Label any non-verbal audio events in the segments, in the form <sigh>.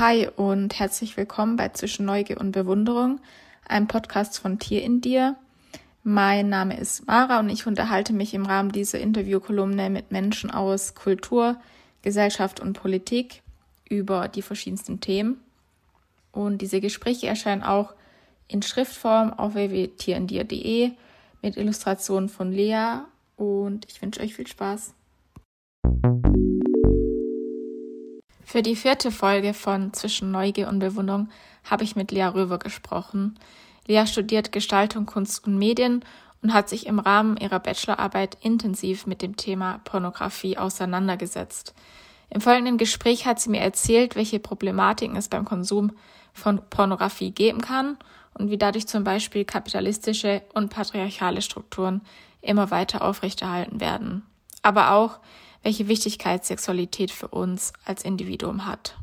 Hi und herzlich willkommen bei Zwischen Neugier und Bewunderung, einem Podcast von Tier in dir. Mein Name ist Mara und ich unterhalte mich im Rahmen dieser Interviewkolumne mit Menschen aus Kultur, Gesellschaft und Politik über die verschiedensten Themen. Und diese Gespräche erscheinen auch in Schriftform auf www.tierendir.de mit Illustrationen von Lea und ich wünsche euch viel Spaß. Für die vierte Folge von Zwischen Neugier und Bewunderung habe ich mit Lea Röver gesprochen. Lea studiert Gestaltung, Kunst und Medien und hat sich im Rahmen ihrer Bachelorarbeit intensiv mit dem Thema Pornografie auseinandergesetzt. Im folgenden Gespräch hat sie mir erzählt, welche Problematiken es beim Konsum von Pornografie geben kann und wie dadurch zum Beispiel kapitalistische und patriarchale Strukturen immer weiter aufrechterhalten werden. Aber auch, welche Wichtigkeit Sexualität für uns als Individuum hat.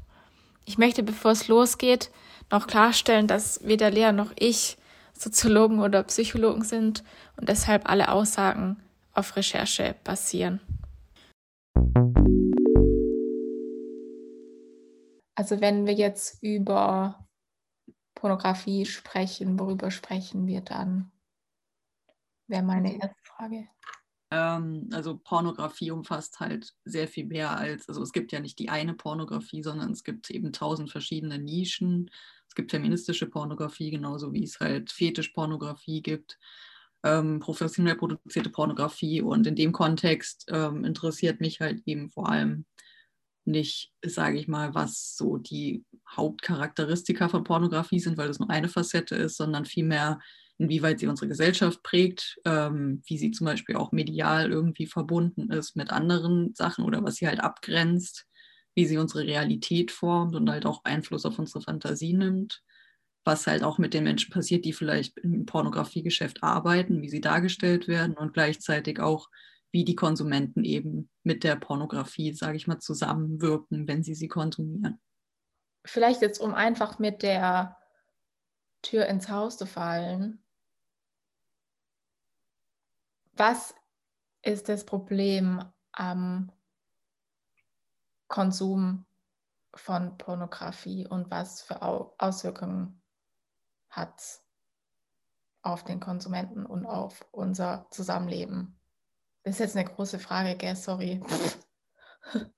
Ich möchte, bevor es losgeht, noch klarstellen, dass weder Lea noch ich Soziologen oder Psychologen sind und deshalb alle Aussagen auf Recherche basieren. Also wenn wir jetzt über Pornografie sprechen, worüber sprechen wir dann? Wäre meine erste Frage. Ähm, also Pornografie umfasst halt sehr viel mehr als, also es gibt ja nicht die eine Pornografie, sondern es gibt eben tausend verschiedene Nischen. Es gibt feministische Pornografie, genauso wie es halt Fetischpornografie gibt, ähm, professionell produzierte Pornografie. Und in dem Kontext ähm, interessiert mich halt eben vor allem nicht, sage ich mal, was so die Hauptcharakteristika von Pornografie sind, weil das nur eine Facette ist, sondern vielmehr, inwieweit sie unsere Gesellschaft prägt, ähm, wie sie zum Beispiel auch medial irgendwie verbunden ist mit anderen Sachen oder was sie halt abgrenzt, wie sie unsere Realität formt und halt auch Einfluss auf unsere Fantasie nimmt, was halt auch mit den Menschen passiert, die vielleicht im Pornografiegeschäft arbeiten, wie sie dargestellt werden und gleichzeitig auch, wie die Konsumenten eben mit der Pornografie, sage ich mal, zusammenwirken, wenn sie sie konsumieren. Vielleicht jetzt, um einfach mit der Tür ins Haus zu fallen, was ist das Problem am Konsum von Pornografie und was für Auswirkungen hat es auf den Konsumenten und auf unser Zusammenleben? Das ist jetzt eine große Frage, gell? Sorry. <laughs>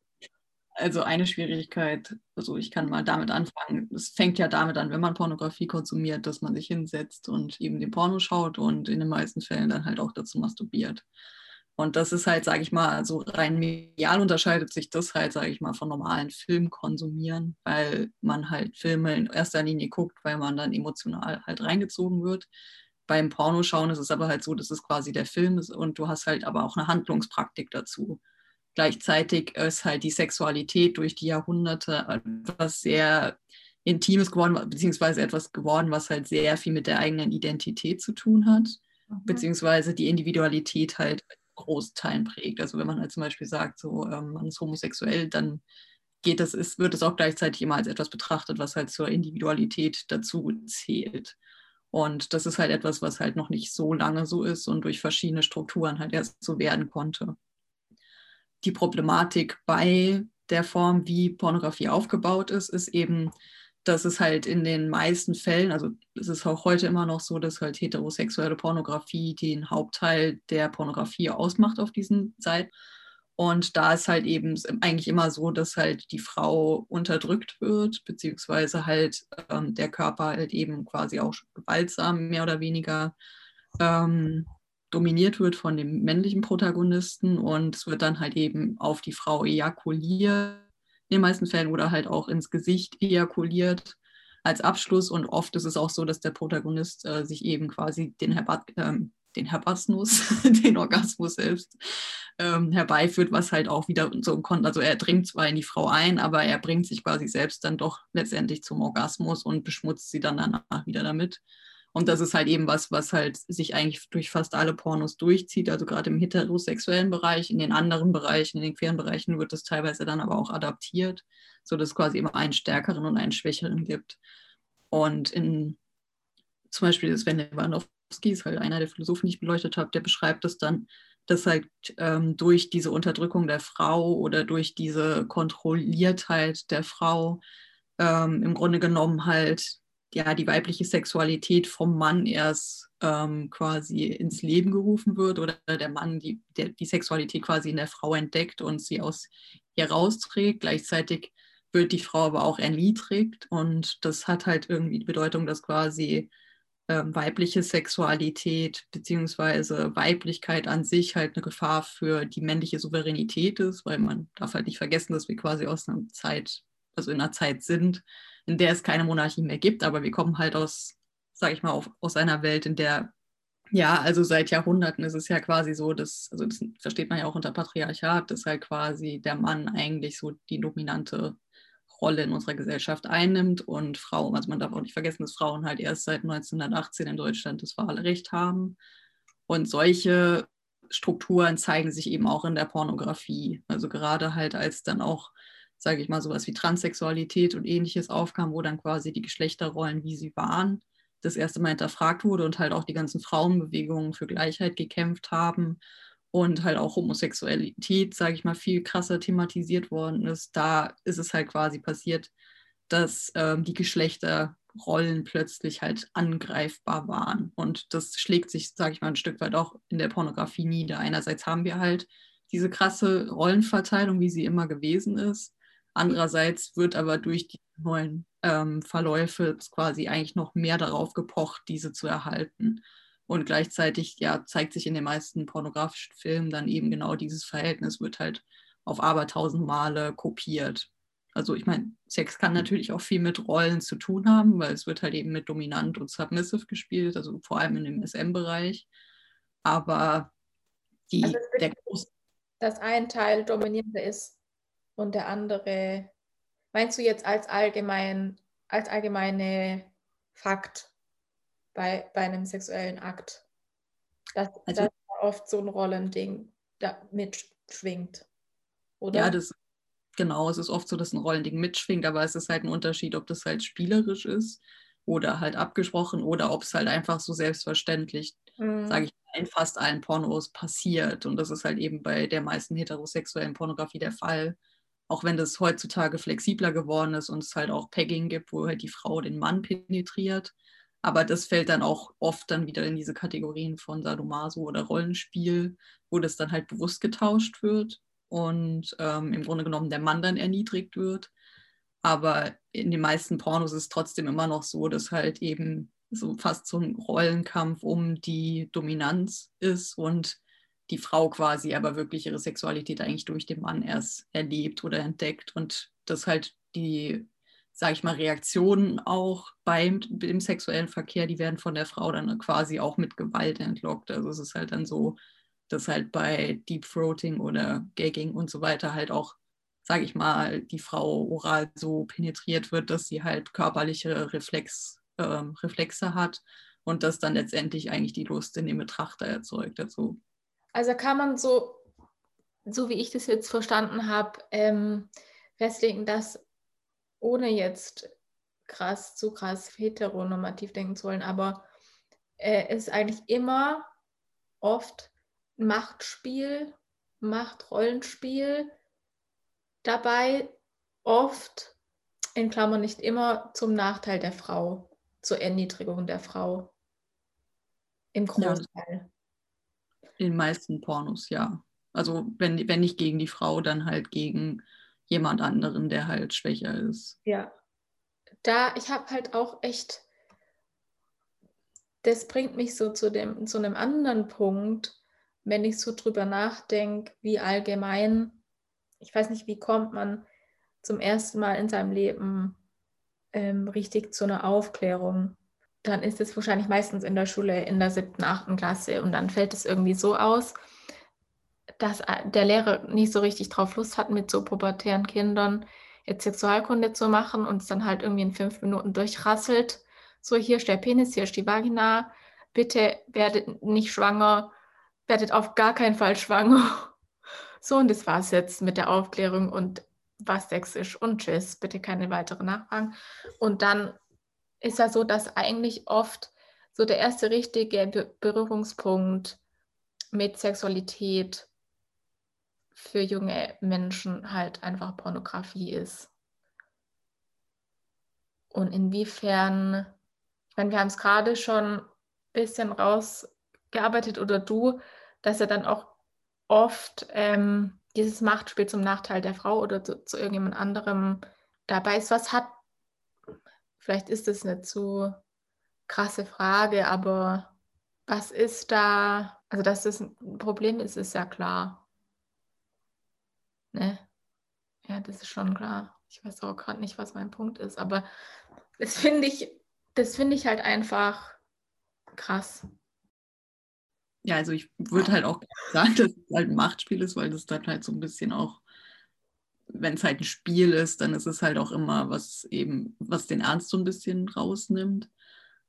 also eine Schwierigkeit, also ich kann mal damit anfangen, es fängt ja damit an, wenn man Pornografie konsumiert, dass man sich hinsetzt und eben den Porno schaut und in den meisten Fällen dann halt auch dazu masturbiert. Und das ist halt, sage ich mal, so rein medial unterscheidet sich das halt, sage ich mal, von normalen Filmkonsumieren, weil man halt Filme in erster Linie guckt, weil man dann emotional halt reingezogen wird. Beim Pornoschauen ist es aber halt so, dass es quasi der Film ist und du hast halt aber auch eine Handlungspraktik dazu. Gleichzeitig ist halt die Sexualität durch die Jahrhunderte etwas sehr Intimes geworden, beziehungsweise etwas geworden, was halt sehr viel mit der eigenen Identität zu tun hat, mhm. beziehungsweise die Individualität halt Großteilen prägt. Also wenn man halt zum Beispiel sagt, so ähm, man ist homosexuell, dann geht das, ist, wird es auch gleichzeitig immer als etwas betrachtet, was halt zur Individualität dazu zählt. Und das ist halt etwas, was halt noch nicht so lange so ist und durch verschiedene Strukturen halt erst so werden konnte die Problematik bei der Form, wie Pornografie aufgebaut ist, ist eben, dass es halt in den meisten Fällen, also es ist auch heute immer noch so, dass halt heterosexuelle Pornografie den Hauptteil der Pornografie ausmacht auf diesen Seiten. Und da ist halt eben eigentlich immer so, dass halt die Frau unterdrückt wird, beziehungsweise halt ähm, der Körper halt eben quasi auch gewaltsam mehr oder weniger ähm, dominiert wird von dem männlichen Protagonisten und es wird dann halt eben auf die Frau ejakuliert, in den meisten Fällen oder halt auch ins Gesicht ejakuliert als Abschluss und oft ist es auch so, dass der Protagonist äh, sich eben quasi den, Herbat, ähm, den Herbasmus, <laughs> den Orgasmus selbst ähm, herbeiführt, was halt auch wieder so kommt. Also er dringt zwar in die Frau ein, aber er bringt sich quasi selbst dann doch letztendlich zum Orgasmus und beschmutzt sie dann danach wieder damit. Und das ist halt eben was, was halt sich eigentlich durch fast alle Pornos durchzieht, also gerade im heterosexuellen Bereich, in den anderen Bereichen, in den queeren Bereichen wird das teilweise dann aber auch adaptiert, sodass es quasi immer einen stärkeren und einen schwächeren gibt. Und in zum Beispiel Sven Lewandowski ist halt einer der Philosophen, die ich beleuchtet habe, der beschreibt das dann, dass halt ähm, durch diese Unterdrückung der Frau oder durch diese Kontrolliertheit der Frau ähm, im Grunde genommen halt ja die weibliche Sexualität vom Mann erst ähm, quasi ins Leben gerufen wird oder der Mann die, der, die Sexualität quasi in der Frau entdeckt und sie aus ihr rausträgt. Gleichzeitig wird die Frau aber auch erniedrigt und das hat halt irgendwie die Bedeutung, dass quasi ähm, weibliche Sexualität bzw. Weiblichkeit an sich halt eine Gefahr für die männliche Souveränität ist, weil man darf halt nicht vergessen, dass wir quasi aus einer Zeit, also in einer Zeit sind, in der es keine Monarchie mehr gibt, aber wir kommen halt aus, sage ich mal, auf, aus einer Welt, in der ja, also seit Jahrhunderten ist es ja quasi so, dass, also das versteht man ja auch unter Patriarchat, dass halt quasi der Mann eigentlich so die dominante Rolle in unserer Gesellschaft einnimmt und Frauen, also man darf auch nicht vergessen, dass Frauen halt erst seit 1918 in Deutschland das Wahlrecht haben. Und solche Strukturen zeigen sich eben auch in der Pornografie. Also gerade halt als dann auch, sage ich mal, sowas wie Transsexualität und ähnliches aufkam, wo dann quasi die Geschlechterrollen, wie sie waren, das erste Mal hinterfragt wurde und halt auch die ganzen Frauenbewegungen für Gleichheit gekämpft haben und halt auch Homosexualität, sage ich mal, viel krasser thematisiert worden ist, da ist es halt quasi passiert, dass ähm, die Geschlechterrollen plötzlich halt angreifbar waren. Und das schlägt sich, sage ich mal, ein Stück weit auch in der Pornografie nieder. Einerseits haben wir halt diese krasse Rollenverteilung, wie sie immer gewesen ist. Andererseits wird aber durch die neuen ähm, Verläufe quasi eigentlich noch mehr darauf gepocht, diese zu erhalten. Und gleichzeitig ja, zeigt sich in den meisten pornografischen Filmen dann eben genau dieses Verhältnis, wird halt auf abertausend Male kopiert. Also ich meine, Sex kann natürlich auch viel mit Rollen zu tun haben, weil es wird halt eben mit dominant und submissive gespielt, also vor allem in dem SM-Bereich. Aber die, also der große... Dass ein Teil dominierender ist und der andere, meinst du jetzt als allgemein, als allgemeine Fakt? bei, bei einem sexuellen Akt. Dass also, das oft so ein Rollending da mitschwingt. Oder? Ja, das genau, es ist oft so, dass ein Rollending mitschwingt, aber es ist halt ein Unterschied, ob das halt spielerisch ist oder halt abgesprochen oder ob es halt einfach so selbstverständlich, mhm. sage ich in fast allen Pornos passiert. Und das ist halt eben bei der meisten heterosexuellen Pornografie der Fall. Auch wenn das heutzutage flexibler geworden ist und es halt auch Pegging gibt, wo halt die Frau den Mann penetriert. Aber das fällt dann auch oft dann wieder in diese Kategorien von Sadomaso oder Rollenspiel, wo das dann halt bewusst getauscht wird und ähm, im Grunde genommen der Mann dann erniedrigt wird. Aber in den meisten Pornos ist es trotzdem immer noch so, dass halt eben so fast so ein Rollenkampf um die Dominanz ist und die Frau quasi aber wirklich ihre Sexualität eigentlich durch den Mann erst erlebt oder entdeckt und das halt die sage ich mal, Reaktionen auch beim dem sexuellen Verkehr, die werden von der Frau dann quasi auch mit Gewalt entlockt. Also es ist halt dann so, dass halt bei Deep Throating oder Gagging und so weiter halt auch, sage ich mal, die Frau oral so penetriert wird, dass sie halt körperliche Reflex, äh, Reflexe hat und das dann letztendlich eigentlich die Lust in dem Betrachter erzeugt. Also, also kann man so, so wie ich das jetzt verstanden habe, ähm, festlegen, dass ohne jetzt krass, zu krass heteronormativ denken zu wollen, aber äh, es ist eigentlich immer oft Machtspiel, Machtrollenspiel dabei, oft, in Klammern nicht immer, zum Nachteil der Frau, zur Erniedrigung der Frau. Im Großteil. Ja, in den meisten Pornos, ja. Also wenn, wenn nicht gegen die Frau, dann halt gegen jemand anderen, der halt schwächer ist. Ja. Da, ich habe halt auch echt, das bringt mich so zu, dem, zu einem anderen Punkt, wenn ich so drüber nachdenke, wie allgemein, ich weiß nicht, wie kommt man zum ersten Mal in seinem Leben ähm, richtig zu einer Aufklärung. Dann ist es wahrscheinlich meistens in der Schule in der siebten, achten Klasse und dann fällt es irgendwie so aus, dass äh, der Lehrer nicht so richtig drauf Lust hat, mit so pubertären Kindern jetzt Sexualkunde zu machen und es dann halt irgendwie in fünf Minuten durchrasselt. So, hier ist der Penis, hier ist die Vagina. Bitte werdet nicht schwanger, werdet auf gar keinen Fall schwanger. <laughs> So, und das war es jetzt mit der Aufklärung und was Sex ist und tschüss, bitte keine weiteren Nachfragen. Und dann ist ja so, dass eigentlich oft so der erste richtige Berührungspunkt mit Sexualität für junge Menschen halt einfach Pornografie ist. Und inwiefern, meine, wir haben es gerade schon ein bisschen rausgearbeitet oder du, dass er dann auch oft ähm, dieses Machtspiel zum Nachteil der Frau oder zu, zu irgendjemand anderem dabei ist. Was hat, vielleicht ist das eine zu krasse Frage, aber was ist da, also dass das ein Problem ist, ist ja klar. Ne? Ja, das ist schon klar. Ich weiß auch gerade nicht, was mein Punkt ist, aber das finde ich, das finde ich halt einfach krass. Ja, also ich würde halt auch sagen, dass es halt ein Machtspiel ist, weil das dann halt so ein bisschen auch, wenn es halt ein Spiel ist, dann ist es halt auch immer was eben, was den Ernst so ein bisschen rausnimmt.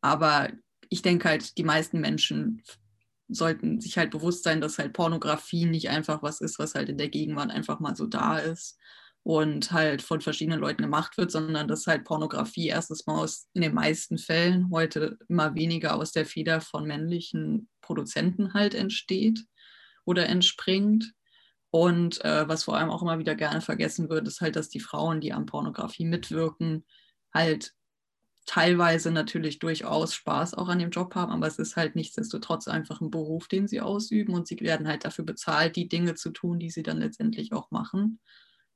Aber ich denke halt, die meisten Menschen sollten sich halt bewusst sein, dass halt Pornografie nicht einfach was ist, was halt in der Gegenwart einfach mal so da ist und halt von verschiedenen Leuten gemacht wird, sondern dass halt Pornografie erstens mal aus, in den meisten Fällen heute immer weniger aus der Feder von männlichen Produzenten halt entsteht oder entspringt. Und äh, was vor allem auch immer wieder gerne vergessen wird, ist halt, dass die Frauen, die an Pornografie mitwirken, halt teilweise natürlich durchaus Spaß auch an dem Job haben, aber es ist halt nichtsdestotrotz einfach ein Beruf, den sie ausüben und sie werden halt dafür bezahlt, die Dinge zu tun, die sie dann letztendlich auch machen.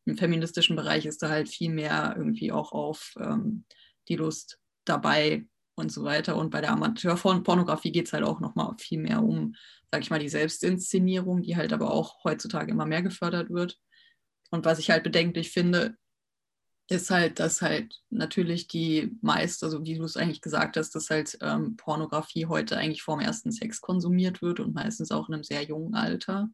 Im feministischen Bereich ist da halt viel mehr irgendwie auch auf ähm, die Lust dabei und so weiter. Und bei der Amateurpornografie geht es halt auch nochmal viel mehr um, sag ich mal, die Selbstinszenierung, die halt aber auch heutzutage immer mehr gefördert wird. Und was ich halt bedenklich finde, ist halt, dass halt natürlich die meist, also wie du es eigentlich gesagt hast, dass halt ähm, Pornografie heute eigentlich vorm ersten Sex konsumiert wird und meistens auch in einem sehr jungen Alter.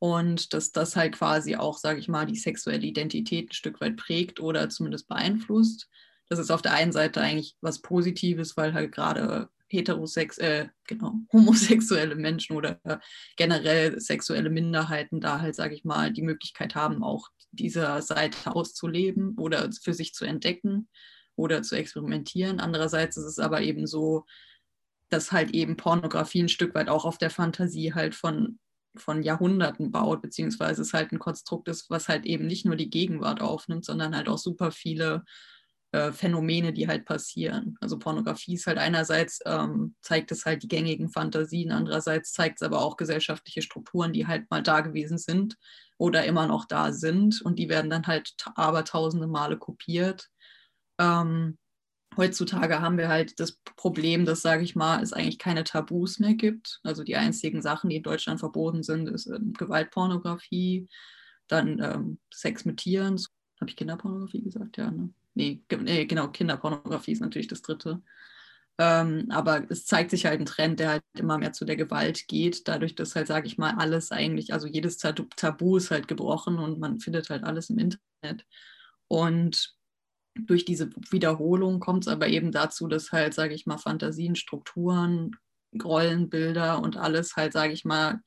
Und dass das halt quasi auch, sage ich mal, die sexuelle Identität ein Stück weit prägt oder zumindest beeinflusst. Das ist auf der einen Seite eigentlich was Positives, weil halt gerade heterosex, äh, genau, <laughs> homosexuelle Menschen oder generell sexuelle Minderheiten da halt, sage ich mal, die Möglichkeit haben, auch dieser Seite auszuleben oder für sich zu entdecken oder zu experimentieren. Andererseits ist es aber eben so, dass halt eben Pornografie ein Stück weit auch auf der Fantasie halt von, von Jahrhunderten baut, beziehungsweise es halt ein Konstrukt ist, was halt eben nicht nur die Gegenwart aufnimmt, sondern halt auch super viele äh, Phänomene, die halt passieren. Also Pornografie ist halt einerseits, ähm, zeigt es halt die gängigen Fantasien, andererseits zeigt es aber auch gesellschaftliche Strukturen, die halt mal da gewesen sind oder immer noch da sind und die werden dann halt aber tausende Male kopiert. Ähm, heutzutage haben wir halt das Problem, dass, sage ich mal, es eigentlich keine Tabus mehr gibt. Also die einzigen Sachen, die in Deutschland verboten sind, ist ähm, Gewaltpornografie, dann ähm, Sex mit Tieren. Habe ich Kinderpornografie gesagt? Ja, ne? Nee, nee, genau, Kinderpornografie ist natürlich das dritte. Ähm, aber es zeigt sich halt ein Trend, der halt immer mehr zu der Gewalt geht, dadurch, dass halt, sage ich mal, alles eigentlich, also jedes Tabu ist halt gebrochen und man findet halt alles im Internet. Und durch diese Wiederholung kommt es aber eben dazu, dass halt, sage ich mal, Fantasien, Strukturen, Rollenbilder und alles halt, sage ich mal,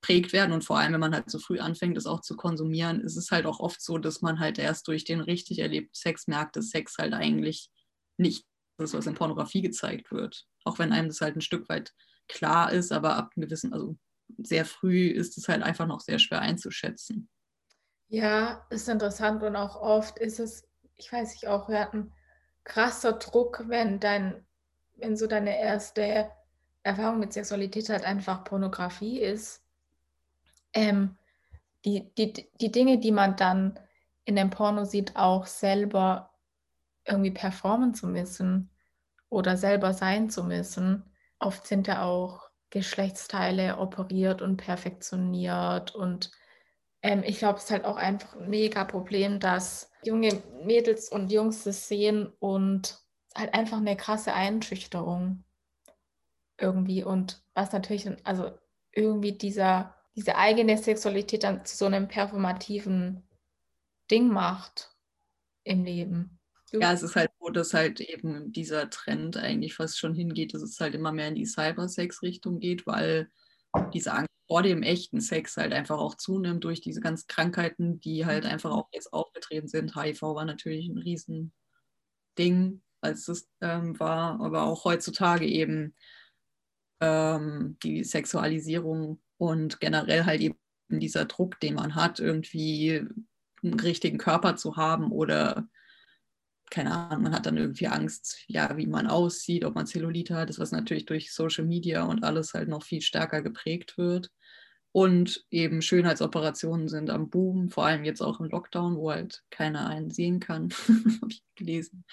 geprägt werden und vor allem, wenn man halt so früh anfängt, das auch zu konsumieren, ist es halt auch oft so, dass man halt erst durch den richtig erlebten Sex merkt, dass Sex halt eigentlich nicht das, was in Pornografie gezeigt wird. Auch wenn einem das halt ein Stück weit klar ist, aber ab einem gewissen, also sehr früh ist es halt einfach noch sehr schwer einzuschätzen. Ja, ist interessant und auch oft ist es, ich weiß nicht, auch wir hatten krasser Druck, wenn dein, wenn so deine erste Erfahrung mit Sexualität halt einfach Pornografie ist ähm, die, die, die Dinge, die man dann in dem Porno sieht, auch selber irgendwie performen zu müssen oder selber sein zu müssen. Oft sind ja auch Geschlechtsteile operiert und perfektioniert und ähm, ich glaube, es ist halt auch einfach ein mega Problem, dass junge Mädels und Jungs das sehen und halt einfach eine krasse Einschüchterung irgendwie und was natürlich, also irgendwie dieser diese eigene Sexualität dann zu so einem performativen Ding macht im Leben. Du? Ja, es ist halt so, dass halt eben dieser Trend eigentlich fast schon hingeht, dass es halt immer mehr in die Cybersex-Richtung geht, weil diese Angst vor dem echten Sex halt einfach auch zunimmt durch diese ganzen Krankheiten, die halt mhm. einfach auch jetzt aufgetreten sind. HIV war natürlich ein Riesending, als es ähm, war, aber auch heutzutage eben ähm, die Sexualisierung und generell halt eben dieser Druck, den man hat, irgendwie einen richtigen Körper zu haben oder keine Ahnung, man hat dann irgendwie Angst, ja, wie man aussieht, ob man Zellulite hat, das was natürlich durch Social Media und alles halt noch viel stärker geprägt wird. Und eben Schönheitsoperationen sind am Boom, vor allem jetzt auch im Lockdown, wo halt keiner einen sehen kann, <laughs> habe ich gelesen.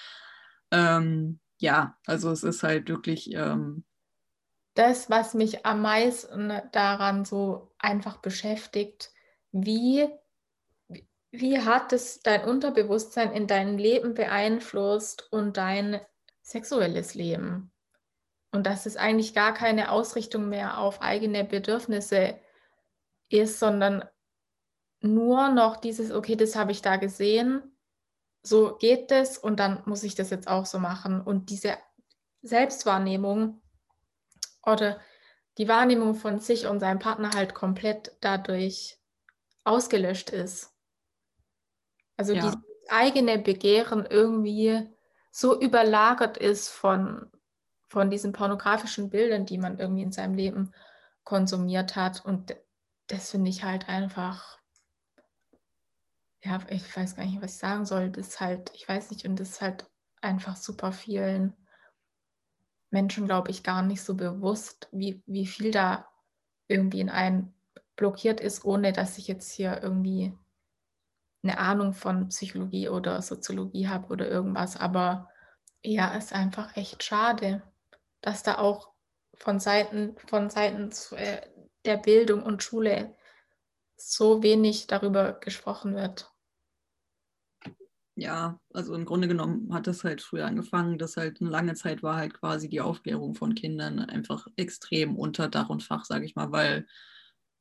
Ähm, ja, also es ist halt wirklich. Ähm, das, was mich am meisten daran so einfach beschäftigt, wie wie hat es dein Unterbewusstsein in deinem Leben beeinflusst und dein sexuelles Leben? Und dass es eigentlich gar keine Ausrichtung mehr auf eigene Bedürfnisse ist, sondern nur noch dieses, okay, das habe ich da gesehen, so geht es und dann muss ich das jetzt auch so machen. Und diese Selbstwahrnehmung oder die Wahrnehmung von sich und seinem Partner halt komplett dadurch ausgelöscht ist. Also ja. dieses eigene Begehren irgendwie so überlagert ist von, von diesen pornografischen Bildern, die man irgendwie in seinem Leben konsumiert hat. Und das finde ich halt einfach, ja, ich weiß gar nicht, was ich sagen soll. Das ist halt, ich weiß nicht, und das ist halt einfach super vielen Menschen, glaube ich, gar nicht so bewusst, wie, wie viel da irgendwie in einen blockiert ist, ohne dass ich jetzt hier irgendwie eine Ahnung von Psychologie oder Soziologie habe oder irgendwas, aber ja, ist einfach echt schade, dass da auch von Seiten von Seiten äh, der Bildung und Schule so wenig darüber gesprochen wird. Ja, also im Grunde genommen hat es halt früher angefangen, dass halt eine lange Zeit war halt quasi die Aufklärung von Kindern einfach extrem unter Dach und Fach, sage ich mal, weil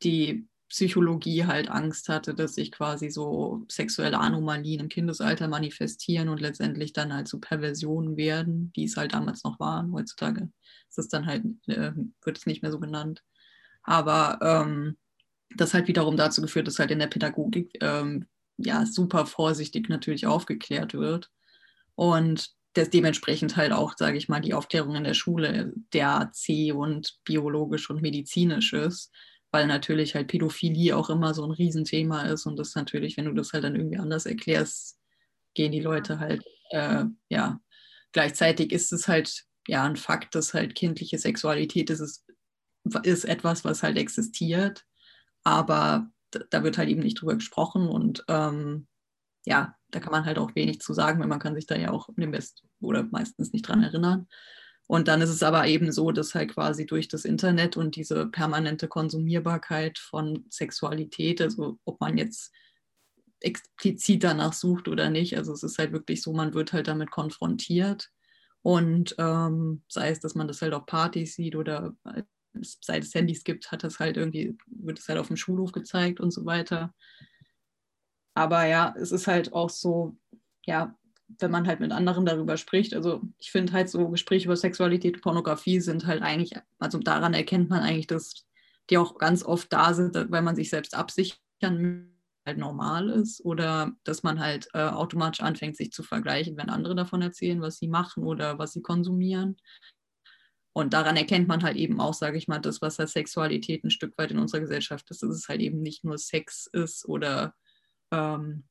die Psychologie halt Angst hatte, dass sich quasi so sexuelle Anomalien im Kindesalter manifestieren und letztendlich dann halt so Perversionen werden, die es halt damals noch waren. Heutzutage ist es dann halt, äh, wird es nicht mehr so genannt. Aber ähm, das halt wiederum dazu geführt, dass halt in der Pädagogik ähm, ja super vorsichtig natürlich aufgeklärt wird. Und das dementsprechend halt auch, sage ich mal, die Aufklärung in der Schule der C und biologisch und medizinisch ist weil natürlich halt Pädophilie auch immer so ein Riesenthema ist und das natürlich, wenn du das halt dann irgendwie anders erklärst, gehen die Leute halt, äh, ja, gleichzeitig ist es halt, ja, ein Fakt, dass halt kindliche Sexualität ist, ist etwas, was halt existiert, aber da wird halt eben nicht drüber gesprochen und ähm, ja, da kann man halt auch wenig zu sagen, weil man kann sich da ja auch im Best oder meistens nicht dran erinnern. Und dann ist es aber eben so, dass halt quasi durch das Internet und diese permanente Konsumierbarkeit von Sexualität, also ob man jetzt explizit danach sucht oder nicht, also es ist halt wirklich so, man wird halt damit konfrontiert. Und ähm, sei es, dass man das halt auf Partys sieht oder seit es Handys gibt, hat das halt irgendwie, wird es halt auf dem Schulhof gezeigt und so weiter. Aber ja, es ist halt auch so, ja, wenn man halt mit anderen darüber spricht. Also ich finde halt so Gespräche über Sexualität Pornografie sind halt eigentlich, also daran erkennt man eigentlich, dass die auch ganz oft da sind, weil man sich selbst absichern halt normal ist oder dass man halt äh, automatisch anfängt, sich zu vergleichen, wenn andere davon erzählen, was sie machen oder was sie konsumieren. Und daran erkennt man halt eben auch, sage ich mal, das, was halt Sexualität ein Stück weit in unserer Gesellschaft ist, dass es halt eben nicht nur Sex ist oder ähm,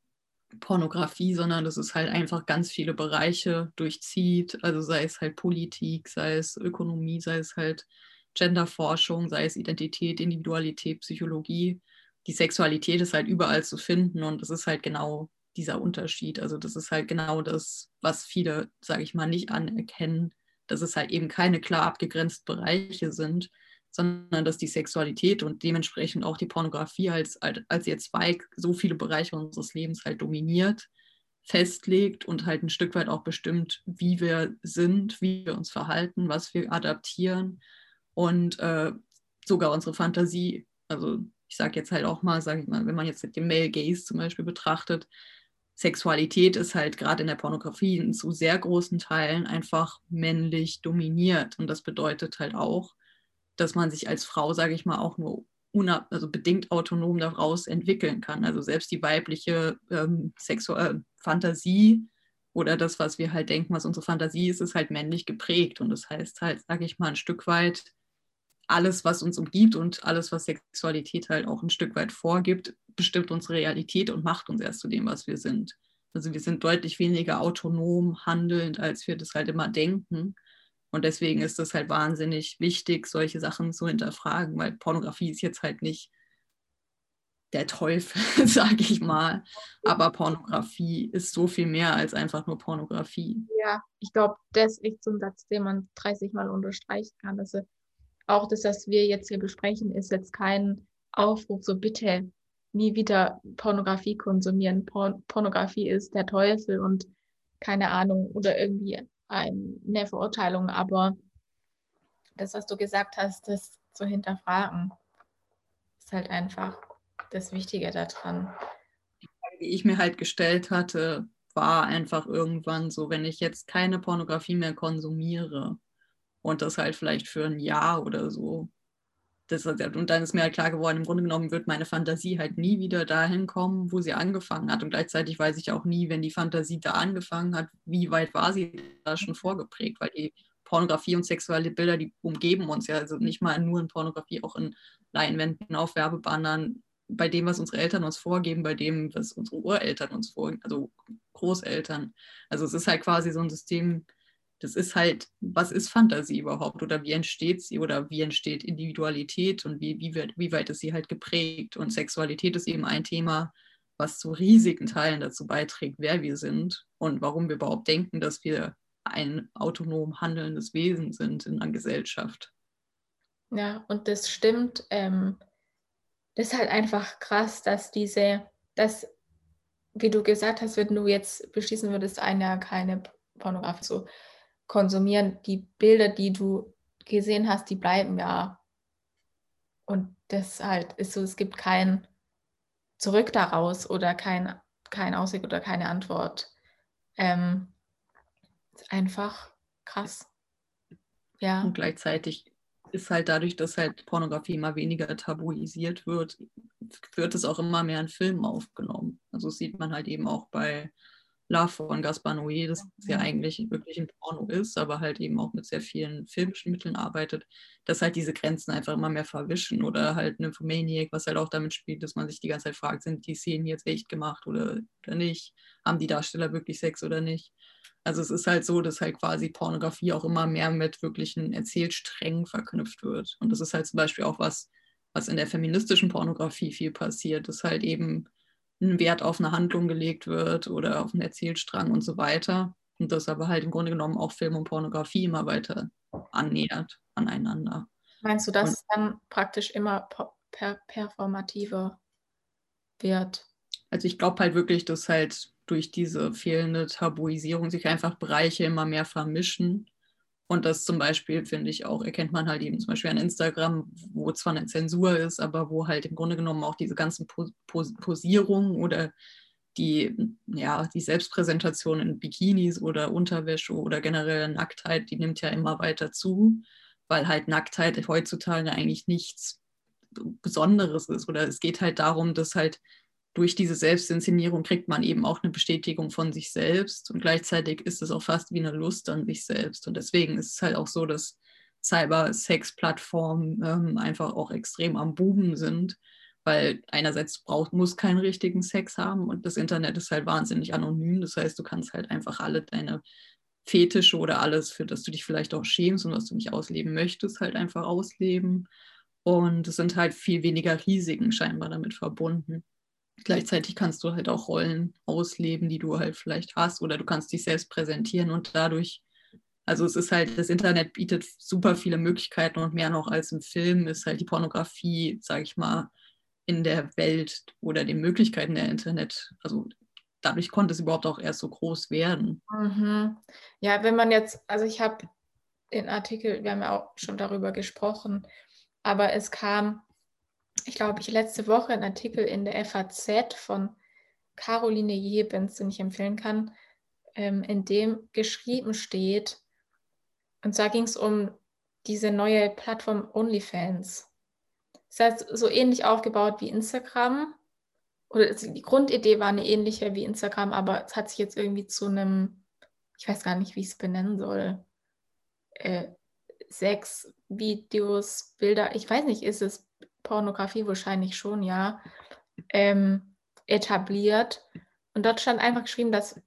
Pornografie, sondern dass es halt einfach ganz viele Bereiche durchzieht. Also sei es halt Politik, sei es Ökonomie, sei es halt Genderforschung, sei es Identität, Individualität, Psychologie. Die Sexualität ist halt überall zu finden und das ist halt genau dieser Unterschied. Also das ist halt genau das, was viele, sage ich mal, nicht anerkennen, dass es halt eben keine klar abgegrenzten Bereiche sind, sondern dass die Sexualität und dementsprechend auch die Pornografie als, als ihr Zweig so viele Bereiche unseres Lebens halt dominiert, festlegt und halt ein Stück weit auch bestimmt, wie wir sind, wie wir uns verhalten, was wir adaptieren und äh, sogar unsere Fantasie. Also ich sage jetzt halt auch mal, sage ich mal, wenn man jetzt den Male Gaze zum Beispiel betrachtet, Sexualität ist halt gerade in der Pornografie in zu sehr großen Teilen einfach männlich dominiert. Und das bedeutet halt auch, dass man sich als Frau, sage ich mal, auch nur also bedingt autonom daraus entwickeln kann. Also selbst die weibliche ähm, Sexual äh, Fantasie oder das, was wir halt denken, was unsere Fantasie ist, ist halt männlich geprägt. Und das heißt halt, sage ich mal, ein Stück weit alles, was uns umgibt und alles, was Sexualität halt auch ein Stück weit vorgibt, bestimmt unsere Realität und macht uns erst zu dem, was wir sind. Also wir sind deutlich weniger autonom handelnd, als wir das halt immer denken. Und deswegen ist es halt wahnsinnig wichtig, solche Sachen zu hinterfragen, weil Pornografie ist jetzt halt nicht der Teufel, <laughs> sage ich mal. Aber Pornografie ist so viel mehr als einfach nur Pornografie. Ja, ich glaube, das ist echt so ein Satz, den man 30 Mal unterstreichen kann. Dass auch das, was wir jetzt hier besprechen, ist jetzt kein Aufruf, so bitte nie wieder Pornografie konsumieren. Por Pornografie ist der Teufel und keine Ahnung oder irgendwie eine Verurteilung, aber das, was du gesagt hast, das zu hinterfragen, ist halt einfach das Wichtige daran. Die Frage, die ich mir halt gestellt hatte, war einfach irgendwann so, wenn ich jetzt keine Pornografie mehr konsumiere und das halt vielleicht für ein Jahr oder so, das, und dann ist mir halt klar geworden, im Grunde genommen wird meine Fantasie halt nie wieder dahin kommen, wo sie angefangen hat. Und gleichzeitig weiß ich auch nie, wenn die Fantasie da angefangen hat, wie weit war sie da schon vorgeprägt, weil die Pornografie und sexuelle Bilder, die umgeben uns ja, also nicht mal nur in Pornografie, auch in Leinwänden, auf Werbebannern, bei dem, was unsere Eltern uns vorgeben, bei dem, was unsere Ureltern uns vorgeben, also Großeltern. Also es ist halt quasi so ein System, das ist halt, was ist Fantasie überhaupt oder wie entsteht sie oder wie entsteht Individualität und wie, wie, wird, wie weit ist sie halt geprägt. Und Sexualität ist eben ein Thema, was zu riesigen Teilen dazu beiträgt, wer wir sind und warum wir überhaupt denken, dass wir ein autonom handelndes Wesen sind in einer Gesellschaft. Ja, und das stimmt. Ähm, das ist halt einfach krass, dass diese, dass, wie du gesagt hast, wenn du jetzt beschließen würdest, einer keine Pornografie so konsumieren, die Bilder, die du gesehen hast, die bleiben ja. Und das halt ist so, es gibt kein Zurück daraus oder kein, kein Ausweg oder keine Antwort. Ähm, einfach krass. Ja. Und gleichzeitig ist halt dadurch, dass halt Pornografie immer weniger tabuisiert wird, wird es auch immer mehr in Filmen aufgenommen. Also sieht man halt eben auch bei Love von Gaspar Noé, das ja eigentlich wirklich ein Porno ist, aber halt eben auch mit sehr vielen filmischen Mitteln arbeitet, dass halt diese Grenzen einfach immer mehr verwischen oder halt Nymphomaniac, was halt auch damit spielt, dass man sich die ganze Zeit fragt, sind die Szenen jetzt echt gemacht oder, oder nicht? Haben die Darsteller wirklich Sex oder nicht? Also es ist halt so, dass halt quasi Pornografie auch immer mehr mit wirklichen Erzählsträngen verknüpft wird. Und das ist halt zum Beispiel auch was, was in der feministischen Pornografie viel passiert, dass halt eben ein Wert auf eine Handlung gelegt wird oder auf einen Erzählstrang und so weiter. Und das aber halt im Grunde genommen auch Film und Pornografie immer weiter annähert aneinander. Meinst du, dass und, es dann praktisch immer per performativer wird? Also ich glaube halt wirklich, dass halt durch diese fehlende Tabuisierung sich einfach Bereiche immer mehr vermischen und das zum Beispiel, finde ich auch, erkennt man halt eben zum Beispiel an Instagram, wo zwar eine Zensur ist, aber wo halt im Grunde genommen auch diese ganzen Pos Posierungen oder die, ja, die Selbstpräsentation in Bikinis oder Unterwäsche oder generell Nacktheit, die nimmt ja immer weiter zu, weil halt Nacktheit heutzutage eigentlich nichts Besonderes ist. Oder es geht halt darum, dass halt durch diese Selbstinszenierung kriegt man eben auch eine Bestätigung von sich selbst und gleichzeitig ist es auch fast wie eine Lust an sich selbst. Und deswegen ist es halt auch so, dass Cyber-Sex-Plattformen ähm, einfach auch extrem am Buben sind, weil einerseits braucht, muss keinen richtigen Sex haben und das Internet ist halt wahnsinnig anonym. Das heißt, du kannst halt einfach alle deine Fetische oder alles, für das du dich vielleicht auch schämst und was du nicht ausleben möchtest, halt einfach ausleben. Und es sind halt viel weniger Risiken scheinbar damit verbunden. Gleichzeitig kannst du halt auch Rollen ausleben, die du halt vielleicht hast, oder du kannst dich selbst präsentieren und dadurch, also es ist halt, das Internet bietet super viele Möglichkeiten und mehr noch als im Film ist halt die Pornografie, sage ich mal, in der Welt oder den Möglichkeiten der Internet, also dadurch konnte es überhaupt auch erst so groß werden. Mhm. Ja, wenn man jetzt, also ich habe den Artikel, wir haben ja auch schon darüber gesprochen, aber es kam ich glaube, ich letzte Woche einen Artikel in der FAZ von Caroline Jebens, den ich empfehlen kann, ähm, in dem geschrieben steht, und zwar ging es um diese neue Plattform OnlyFans. Das heißt, so ähnlich aufgebaut wie Instagram. Oder die Grundidee war eine ähnliche wie Instagram, aber es hat sich jetzt irgendwie zu einem, ich weiß gar nicht, wie ich es benennen soll, äh, Sex, Videos, Bilder, ich weiß nicht, ist es Pornografie wahrscheinlich schon, ja, ähm, etabliert. Und dort stand einfach geschrieben, dass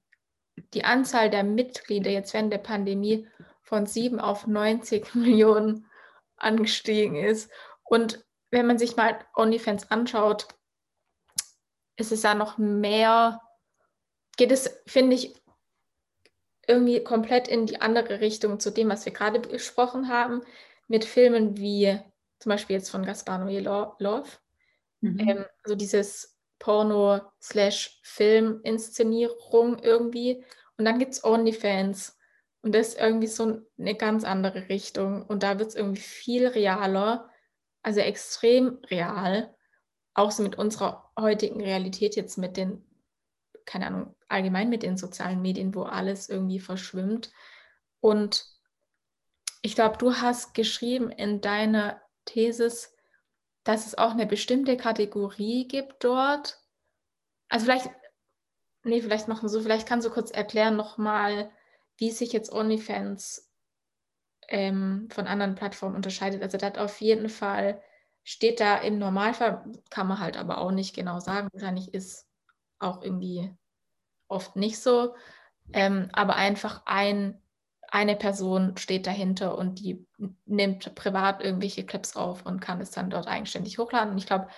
die Anzahl der Mitglieder jetzt während der Pandemie von 7 auf 90 <laughs> Millionen angestiegen ist. Und wenn man sich mal OnlyFans anschaut, ist es da noch mehr, geht es, finde ich, irgendwie komplett in die andere Richtung zu dem, was wir gerade besprochen haben, mit Filmen wie zum Beispiel jetzt von Gaspar Noé Love. Mhm. Ähm, also dieses Porno-Film-Inszenierung irgendwie. Und dann gibt es OnlyFans. Und das ist irgendwie so eine ganz andere Richtung. Und da wird es irgendwie viel realer, also extrem real. Auch so mit unserer heutigen Realität jetzt mit den, keine Ahnung, allgemein mit den sozialen Medien, wo alles irgendwie verschwimmt. Und ich glaube, du hast geschrieben in deiner Thesis, dass es auch eine bestimmte Kategorie gibt dort. Also vielleicht, nee, vielleicht machen wir so, vielleicht kannst du kurz erklären nochmal, wie sich jetzt OnlyFans ähm, von anderen Plattformen unterscheidet. Also das auf jeden Fall steht da im Normalfall, kann man halt aber auch nicht genau sagen. Wahrscheinlich ist auch irgendwie oft nicht so. Ähm, aber einfach ein, eine Person steht dahinter und die nimmt privat irgendwelche Clips auf und kann es dann dort eigenständig hochladen. Und ich glaube,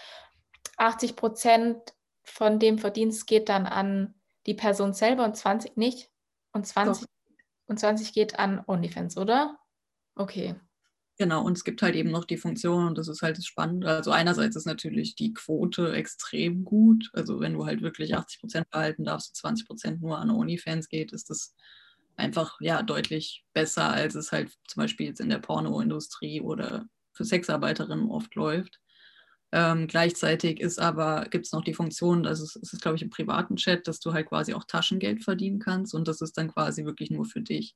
80 Prozent von dem Verdienst geht dann an die Person selber und 20 nicht. Und 20, und 20 geht an OnlyFans, oder? Okay. Genau, und es gibt halt eben noch die Funktion, und das ist halt das Spannende. Also einerseits ist natürlich die Quote extrem gut. Also wenn du halt wirklich 80 Prozent behalten darfst, 20 Prozent nur an OnlyFans geht, ist das einfach ja deutlich besser, als es halt zum Beispiel jetzt in der Pornoindustrie oder für Sexarbeiterinnen oft läuft. Ähm, gleichzeitig ist aber, gibt es noch die Funktion, dass es, es ist, glaube ich, im privaten Chat, dass du halt quasi auch Taschengeld verdienen kannst und das ist dann quasi wirklich nur für dich.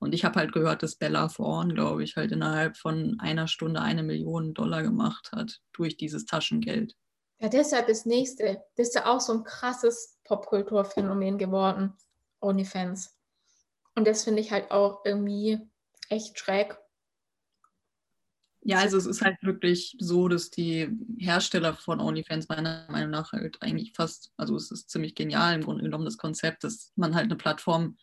Und ich habe halt gehört, dass Bella Thorne, glaube ich, halt innerhalb von einer Stunde eine Million Dollar gemacht hat durch dieses Taschengeld. Ja, deshalb das nächste. Das ist ja auch so ein krasses Popkulturphänomen geworden. OnlyFans. Und das finde ich halt auch irgendwie echt schräg. Ja, also es ist halt wirklich so, dass die Hersteller von OnlyFans meiner Meinung nach halt eigentlich fast, also es ist ziemlich genial im Grunde genommen das Konzept, dass man halt eine Plattform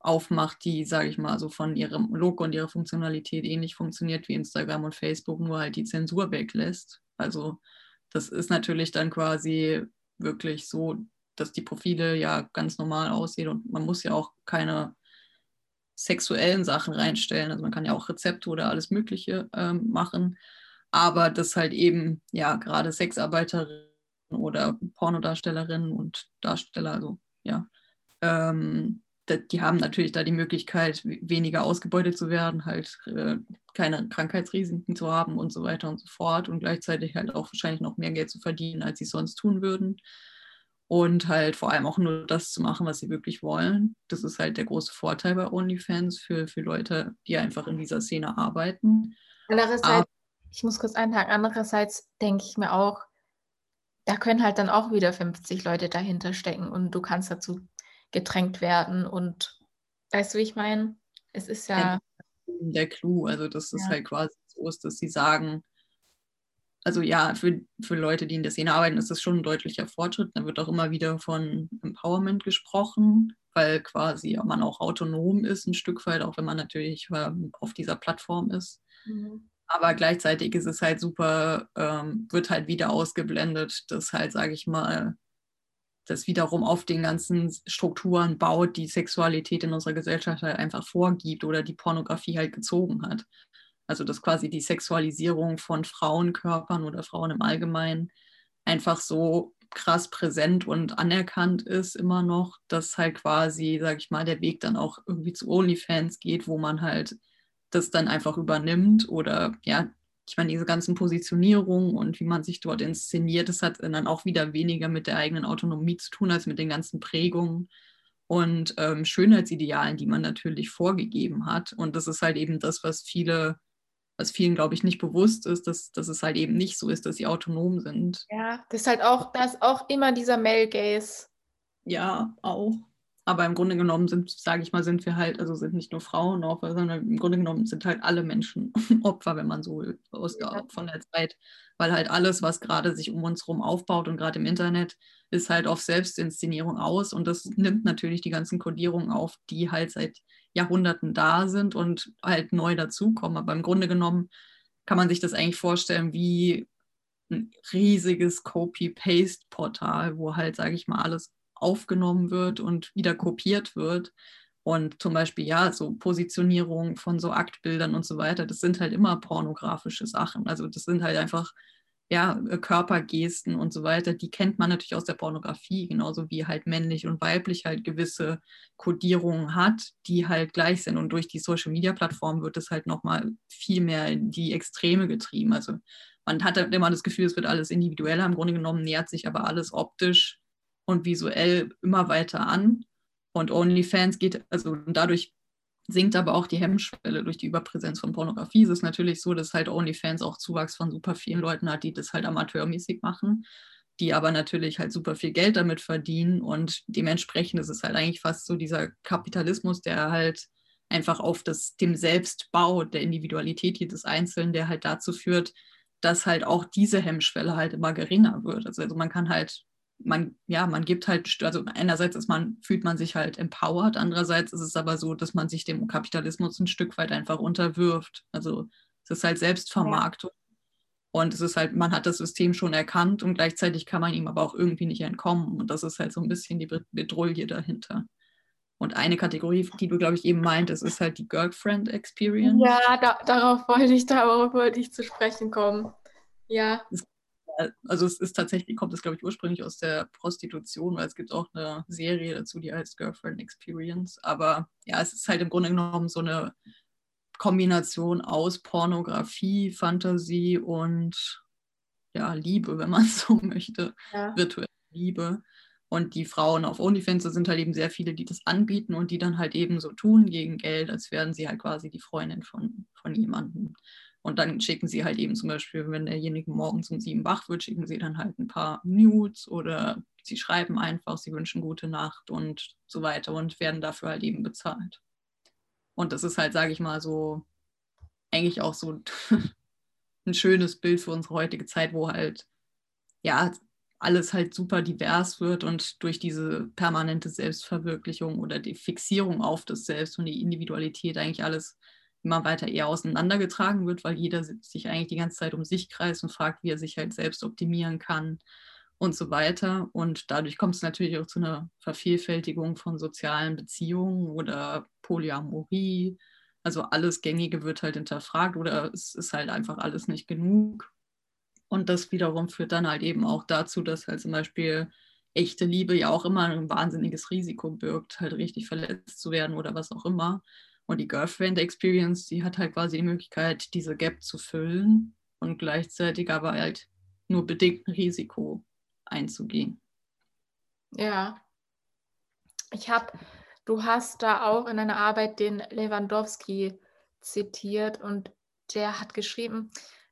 aufmacht, die, sage ich mal, so von ihrem Logo und ihrer Funktionalität ähnlich funktioniert wie Instagram und Facebook, nur halt die Zensur weglässt. Also das ist natürlich dann quasi wirklich so, dass die Profile ja ganz normal aussehen und man muss ja auch keine sexuellen Sachen reinstellen. Also man kann ja auch Rezepte oder alles Mögliche ähm, machen. Aber das halt eben, ja, gerade Sexarbeiterinnen oder Pornodarstellerinnen und Darsteller, also ja, ähm, die haben natürlich da die Möglichkeit, weniger ausgebeutet zu werden, halt äh, keine Krankheitsrisiken zu haben und so weiter und so fort und gleichzeitig halt auch wahrscheinlich noch mehr Geld zu verdienen, als sie sonst tun würden. Und halt vor allem auch nur das zu machen, was sie wirklich wollen. Das ist halt der große Vorteil bei OnlyFans für, für Leute, die einfach in dieser Szene arbeiten. Andererseits, Aber, ich muss kurz einhaken, andererseits denke ich mir auch, da können halt dann auch wieder 50 Leute dahinter stecken und du kannst dazu gedrängt werden. Und weißt du, wie ich meine? Es ist ja. Der Clou, also dass es ja. halt quasi so ist, dass sie sagen, also ja, für, für Leute, die in der Szene arbeiten, ist das schon ein deutlicher Fortschritt. Da wird auch immer wieder von Empowerment gesprochen, weil quasi man auch autonom ist, ein Stück weit, auch wenn man natürlich ähm, auf dieser Plattform ist. Mhm. Aber gleichzeitig ist es halt super, ähm, wird halt wieder ausgeblendet, dass halt, sage ich mal, das wiederum auf den ganzen Strukturen baut, die Sexualität in unserer Gesellschaft halt einfach vorgibt oder die Pornografie halt gezogen hat. Also dass quasi die Sexualisierung von Frauenkörpern oder Frauen im Allgemeinen einfach so krass präsent und anerkannt ist immer noch, dass halt quasi, sag ich mal, der Weg dann auch irgendwie zu OnlyFans geht, wo man halt das dann einfach übernimmt oder ja, ich meine, diese ganzen Positionierungen und wie man sich dort inszeniert, das hat dann auch wieder weniger mit der eigenen Autonomie zu tun, als mit den ganzen Prägungen und ähm, Schönheitsidealen, die man natürlich vorgegeben hat. Und das ist halt eben das, was viele, was vielen, glaube ich, nicht bewusst ist, dass, dass es halt eben nicht so ist, dass sie autonom sind. Ja, das ist halt auch, da ist auch immer dieser Male Gaze. Ja, auch. Aber im Grunde genommen sind, sage ich mal, sind wir halt, also sind nicht nur Frauen Opfer, sondern im Grunde genommen sind halt alle Menschen <laughs> Opfer, wenn man so will, aus der, von der Zeit. Weil halt alles, was gerade sich um uns herum aufbaut und gerade im Internet, ist halt auf Selbstinszenierung aus. Und das nimmt natürlich die ganzen Kodierungen auf, die halt seit Jahrhunderten da sind und halt neu dazukommen. Aber im Grunde genommen kann man sich das eigentlich vorstellen wie ein riesiges Copy-Paste-Portal, wo halt, sage ich mal, alles aufgenommen wird und wieder kopiert wird. Und zum Beispiel, ja, so Positionierung von so Aktbildern und so weiter, das sind halt immer pornografische Sachen. Also das sind halt einfach, ja, Körpergesten und so weiter, die kennt man natürlich aus der Pornografie, genauso wie halt männlich und weiblich halt gewisse Kodierungen hat, die halt gleich sind. Und durch die Social-Media-Plattform wird es halt nochmal viel mehr in die Extreme getrieben. Also man hat halt immer das Gefühl, es wird alles individueller. Im Grunde genommen nähert sich aber alles optisch und visuell immer weiter an. Und OnlyFans geht, also dadurch sinkt aber auch die Hemmschwelle durch die Überpräsenz von Pornografie. Es ist natürlich so, dass halt OnlyFans auch Zuwachs von super vielen Leuten hat, die das halt amateurmäßig machen, die aber natürlich halt super viel Geld damit verdienen. Und dementsprechend ist es halt eigentlich fast so dieser Kapitalismus, der halt einfach auf das, dem Selbstbau der Individualität jedes Einzelnen, der halt dazu führt, dass halt auch diese Hemmschwelle halt immer geringer wird. Also, also man kann halt man, ja, man gibt halt, also einerseits ist man, fühlt man sich halt empowered, andererseits ist es aber so, dass man sich dem Kapitalismus ein Stück weit einfach unterwirft. Also es ist halt Selbstvermarktung. Ja. Und es ist halt, man hat das System schon erkannt und gleichzeitig kann man ihm aber auch irgendwie nicht entkommen. Und das ist halt so ein bisschen die Bedrohung dahinter. Und eine Kategorie, die du, glaube ich, eben meintest, ist halt die Girlfriend Experience. Ja, da, darauf wollte ich, darauf wollte ich zu sprechen kommen. Ja. Es also es ist tatsächlich, kommt es, glaube ich, ursprünglich aus der Prostitution, weil es gibt auch eine Serie dazu, die heißt Girlfriend Experience. Aber ja, es ist halt im Grunde genommen so eine Kombination aus Pornografie, Fantasie und ja, Liebe, wenn man <laughs> so möchte. Ja. Virtuelle Liebe. Und die Frauen auf OnlyFans sind halt eben sehr viele, die das anbieten und die dann halt eben so tun gegen Geld, als wären sie halt quasi die Freundin von, von jemandem. Und dann schicken sie halt eben zum Beispiel, wenn derjenige morgens um sieben wach wird, schicken sie dann halt ein paar Nudes oder sie schreiben einfach, sie wünschen gute Nacht und so weiter und werden dafür halt eben bezahlt. Und das ist halt, sage ich mal, so eigentlich auch so <laughs> ein schönes Bild für unsere heutige Zeit, wo halt ja alles halt super divers wird und durch diese permanente Selbstverwirklichung oder die Fixierung auf das Selbst und die Individualität eigentlich alles immer weiter eher auseinandergetragen wird, weil jeder sich eigentlich die ganze Zeit um sich kreist und fragt, wie er sich halt selbst optimieren kann und so weiter. Und dadurch kommt es natürlich auch zu einer Vervielfältigung von sozialen Beziehungen oder Polyamorie. Also alles Gängige wird halt hinterfragt oder es ist halt einfach alles nicht genug. Und das wiederum führt dann halt eben auch dazu, dass halt zum Beispiel echte Liebe ja auch immer ein wahnsinniges Risiko birgt, halt richtig verletzt zu werden oder was auch immer. Und die Girlfriend Experience, die hat halt quasi die Möglichkeit, diese Gap zu füllen und gleichzeitig aber halt nur bedingt ein Risiko einzugehen. Ja. Ich habe, du hast da auch in einer Arbeit den Lewandowski zitiert und der hat geschrieben,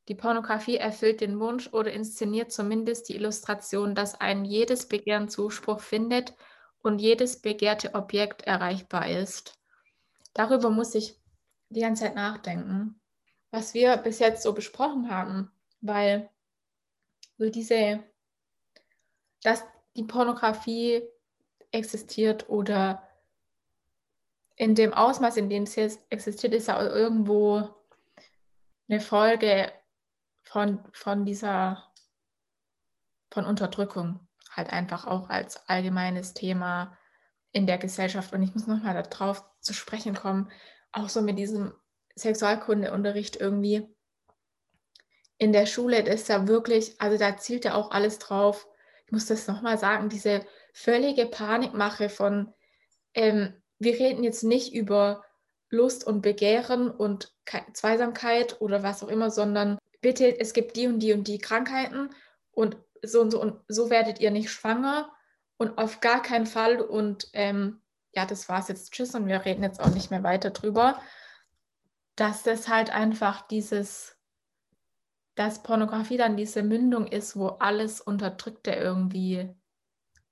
die Pornografie erfüllt den Wunsch oder inszeniert zumindest die Illustration, dass ein jedes Begehren Zuspruch findet und jedes begehrte Objekt erreichbar ist darüber muss ich die ganze Zeit nachdenken, was wir bis jetzt so besprochen haben, weil so diese, dass die Pornografie existiert oder in dem Ausmaß, in dem es jetzt existiert, ist ja irgendwo eine Folge von, von dieser, von Unterdrückung, halt einfach auch als allgemeines Thema in der Gesellschaft. Und ich muss nochmal darauf zu sprechen kommen, auch so mit diesem Sexualkundeunterricht irgendwie in der Schule, das ist ja wirklich, also da zielt ja auch alles drauf. Ich muss das nochmal sagen, diese völlige Panikmache von, ähm, wir reden jetzt nicht über Lust und Begehren und Zweisamkeit oder was auch immer, sondern bitte, es gibt die und die und die Krankheiten und so und so und so werdet ihr nicht schwanger und auf gar keinen Fall und ähm, ja, das war's jetzt, tschüss und wir reden jetzt auch nicht mehr weiter drüber, dass das halt einfach dieses, dass Pornografie dann diese Mündung ist, wo alles Unterdrückte irgendwie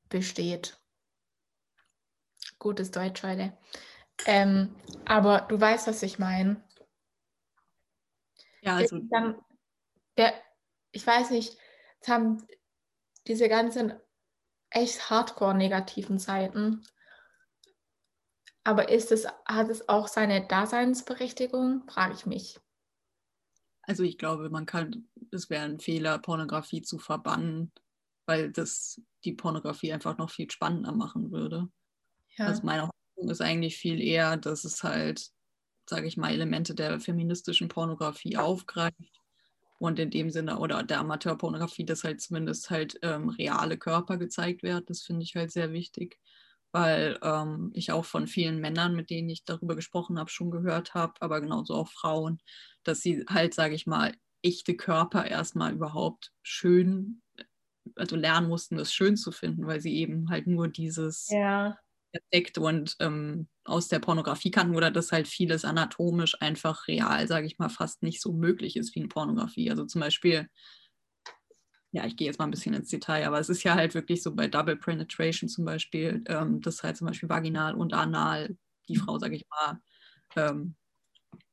besteht. Gutes Deutsch heute. Ähm, aber du weißt, was ich meine. Ja, also. Dann, der, ich weiß nicht, es haben diese ganzen echt hardcore negativen Seiten. Aber ist es, hat es auch seine Daseinsberechtigung, frage ich mich. Also ich glaube, man kann, es wäre ein Fehler, Pornografie zu verbannen, weil das die Pornografie einfach noch viel spannender machen würde. Ja. Also meine Hoffnung ist eigentlich viel eher, dass es halt, sage ich mal, Elemente der feministischen Pornografie aufgreift und in dem Sinne, oder der Amateurpornografie, dass halt zumindest halt ähm, reale Körper gezeigt werden. Das finde ich halt sehr wichtig, weil ähm, ich auch von vielen Männern, mit denen ich darüber gesprochen habe, schon gehört habe, aber genauso auch Frauen, dass sie halt, sage ich mal, echte Körper erstmal überhaupt schön, also lernen mussten, das schön zu finden, weil sie eben halt nur dieses ja entdeckt und ähm, aus der Pornografie kannten oder dass halt vieles anatomisch einfach real, sage ich mal, fast nicht so möglich ist wie in Pornografie. Also zum Beispiel, ja, ich gehe jetzt mal ein bisschen ins Detail, aber es ist ja halt wirklich so bei Double Penetration zum Beispiel, ähm, dass halt zum Beispiel vaginal und anal die Frau, sage ich mal, ähm,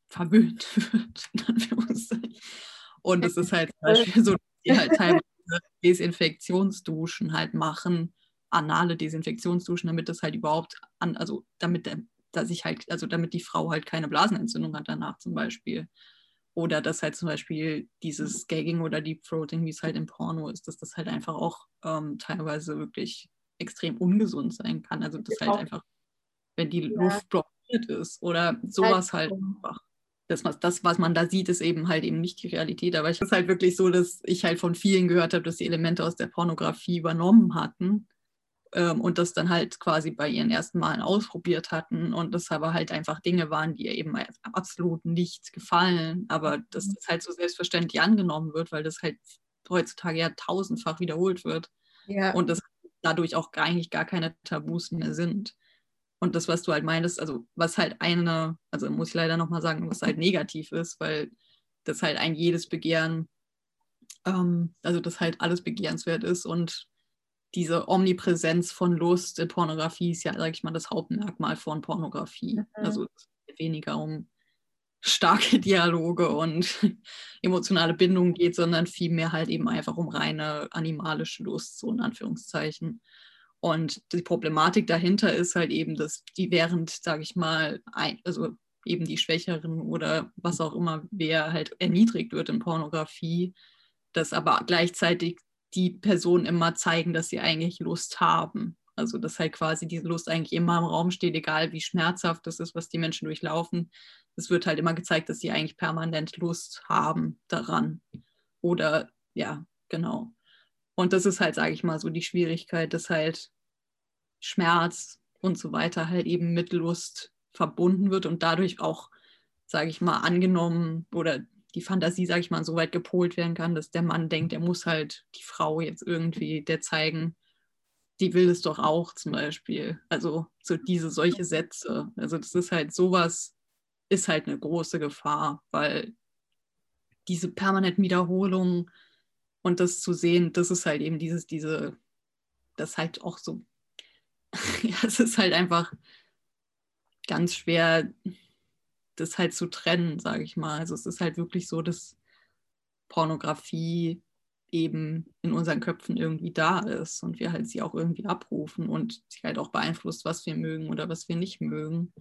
verwöhnt <laughs> wird. und es ist halt zum Beispiel so, dass die halt teilweise Desinfektionsduschen halt machen anale Desinfektionsduschen, damit das halt überhaupt an, also damit dass ich halt, also damit die Frau halt keine Blasenentzündung hat danach zum Beispiel. Oder dass halt zum Beispiel dieses Gagging oder Deep Throating, wie es halt im Porno ist, dass das halt einfach auch ähm, teilweise wirklich extrem ungesund sein kann. Also das halt einfach, wenn die ja. Luft blockiert ist oder sowas halt, halt einfach. Das was, das, was man da sieht, ist eben halt eben nicht die Realität. Aber es ist halt wirklich so, dass ich halt von vielen gehört habe, dass die Elemente aus der Pornografie übernommen hatten ähm, und das dann halt quasi bei ihren ersten Malen ausprobiert hatten und das aber halt einfach Dinge waren, die ihr eben absolut nicht gefallen, aber dass mhm. das halt so selbstverständlich angenommen wird, weil das halt heutzutage ja tausendfach wiederholt wird ja. und das dadurch auch eigentlich gar keine Tabus mehr sind. Und das, was du halt meinst, also was halt eine, also muss ich leider nochmal sagen, was halt negativ ist, weil das halt ein jedes Begehren, ähm, also das halt alles begehrenswert ist und diese Omnipräsenz von Lust in Pornografie ist ja, sage ich mal, das Hauptmerkmal von Pornografie. Mhm. Also weniger um starke <laughs> Dialoge und <laughs> emotionale Bindungen geht, sondern vielmehr halt eben einfach um reine animalische Lust, so in Anführungszeichen. Und die Problematik dahinter ist halt eben, dass die während, sage ich mal, ein, also eben die Schwächeren oder was auch immer, wer halt erniedrigt wird in Pornografie, dass aber gleichzeitig die Personen immer zeigen, dass sie eigentlich Lust haben. Also dass halt quasi diese Lust eigentlich immer im Raum steht, egal wie schmerzhaft das ist, was die Menschen durchlaufen. Es wird halt immer gezeigt, dass sie eigentlich permanent Lust haben daran. Oder ja, genau. Und das ist halt, sage ich mal, so die Schwierigkeit, dass halt Schmerz und so weiter halt eben mit Lust verbunden wird und dadurch auch, sage ich mal, angenommen oder die Fantasie, sage ich mal, so weit gepolt werden kann, dass der Mann denkt, er muss halt die Frau jetzt irgendwie der zeigen, die will es doch auch zum Beispiel. Also so diese solche Sätze. Also das ist halt sowas, ist halt eine große Gefahr, weil diese permanenten Wiederholungen und das zu sehen, das ist halt eben dieses, diese, das halt auch so, <laughs> ja, es ist halt einfach ganz schwer, das halt zu trennen, sage ich mal. Also es ist halt wirklich so, dass Pornografie eben in unseren Köpfen irgendwie da ist und wir halt sie auch irgendwie abrufen und sie halt auch beeinflusst, was wir mögen oder was wir nicht mögen.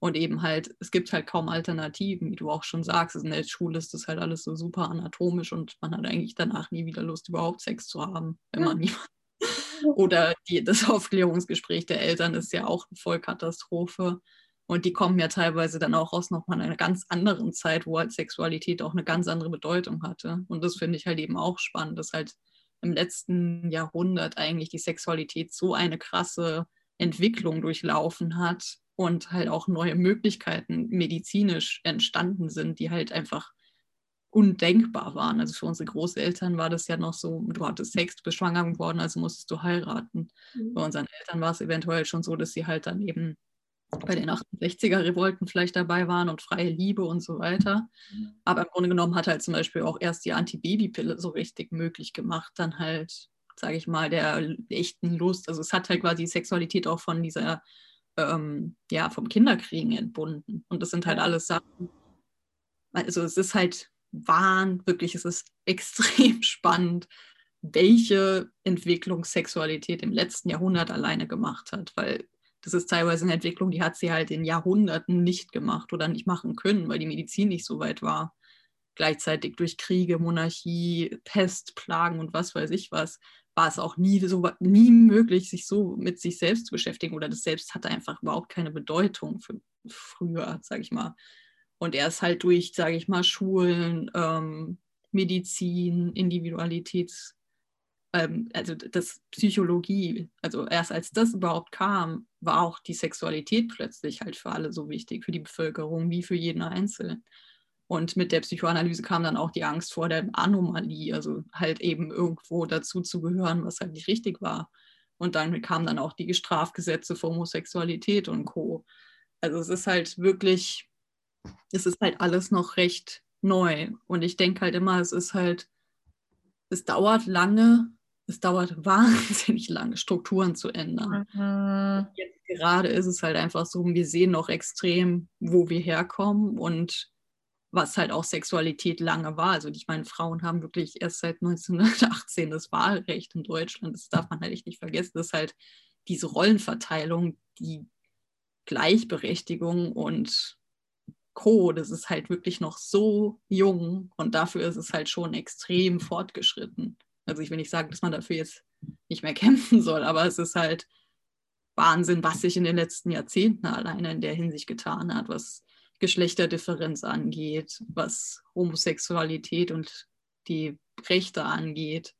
Und eben halt, es gibt halt kaum Alternativen, wie du auch schon sagst. In der Schule ist das halt alles so super anatomisch und man hat eigentlich danach nie wieder Lust, überhaupt Sex zu haben, wenn man nie. <laughs> Oder die, das Aufklärungsgespräch der Eltern ist ja auch eine Vollkatastrophe. Und die kommen ja teilweise dann auch aus nochmal einer ganz anderen Zeit, wo halt Sexualität auch eine ganz andere Bedeutung hatte. Und das finde ich halt eben auch spannend, dass halt im letzten Jahrhundert eigentlich die Sexualität so eine krasse Entwicklung durchlaufen hat und halt auch neue Möglichkeiten medizinisch entstanden sind, die halt einfach undenkbar waren. Also für unsere Großeltern war das ja noch so, du hattest Sex, du bist schwanger geworden, also musstest du heiraten. Mhm. Bei unseren Eltern war es eventuell schon so, dass sie halt dann eben bei den 68er-Revolten vielleicht dabei waren und freie Liebe und so weiter. Mhm. Aber im Grunde genommen hat halt zum Beispiel auch erst die Antibabypille so richtig möglich gemacht, dann halt, sage ich mal, der echten Lust. Also es hat halt quasi die Sexualität auch von dieser ähm, ja, vom Kinderkriegen entbunden. Und das sind halt alles Sachen, also es ist halt Wahn, wirklich, es ist <laughs> extrem spannend, welche Entwicklung Sexualität im letzten Jahrhundert alleine gemacht hat, weil das ist teilweise eine Entwicklung, die hat sie halt in Jahrhunderten nicht gemacht oder nicht machen können, weil die Medizin nicht so weit war. Gleichzeitig durch Kriege, Monarchie, Pest, Plagen und was weiß ich was, war es auch nie, so, nie möglich, sich so mit sich selbst zu beschäftigen oder das Selbst hatte einfach überhaupt keine Bedeutung für früher, sage ich mal. Und er ist halt durch, sage ich mal, Schulen, ähm, Medizin, Individualitäts, ähm, also das Psychologie, also erst als das überhaupt kam, war auch die Sexualität plötzlich halt für alle so wichtig, für die Bevölkerung wie für jeden Einzelnen. Und mit der Psychoanalyse kam dann auch die Angst vor der Anomalie, also halt eben irgendwo dazu zu gehören, was halt nicht richtig war. Und dann kamen dann auch die Strafgesetze für Homosexualität und Co. Also es ist halt wirklich es ist halt alles noch recht neu. Und ich denke halt immer, es ist halt, es dauert lange, es dauert <laughs> wahnsinnig lange, Strukturen zu ändern. Mhm. Jetzt gerade ist es halt einfach so, wir sehen noch extrem, wo wir herkommen und was halt auch Sexualität lange war. Also ich meine, Frauen haben wirklich erst seit <laughs> 1918 das Wahlrecht in Deutschland. Das darf man halt echt nicht vergessen. Das ist halt diese Rollenverteilung, die Gleichberechtigung und Co., das ist halt wirklich noch so jung und dafür ist es halt schon extrem fortgeschritten. Also ich will nicht sagen, dass man dafür jetzt nicht mehr <laughs> kämpfen soll, aber es ist halt Wahnsinn, was sich in den letzten Jahrzehnten alleine in der Hinsicht getan hat, was Geschlechterdifferenz angeht, was Homosexualität und die Rechte angeht.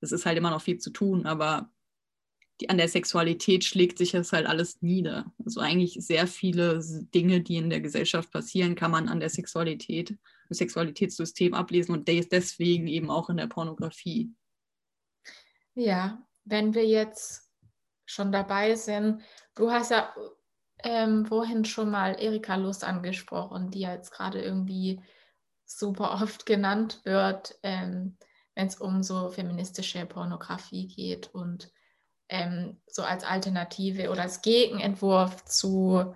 Es ist halt immer noch viel zu tun, aber die, an der Sexualität schlägt sich das halt alles nieder. Also eigentlich sehr viele Dinge, die in der Gesellschaft passieren, kann man an der Sexualität, im Sexualitätssystem ablesen und deswegen eben auch in der Pornografie. Ja, wenn wir jetzt schon dabei sind, du hast ja ähm, vorhin schon mal Erika Lust angesprochen, die ja jetzt gerade irgendwie super oft genannt wird, ähm, wenn es um so feministische Pornografie geht und ähm, so als Alternative oder als Gegenentwurf zu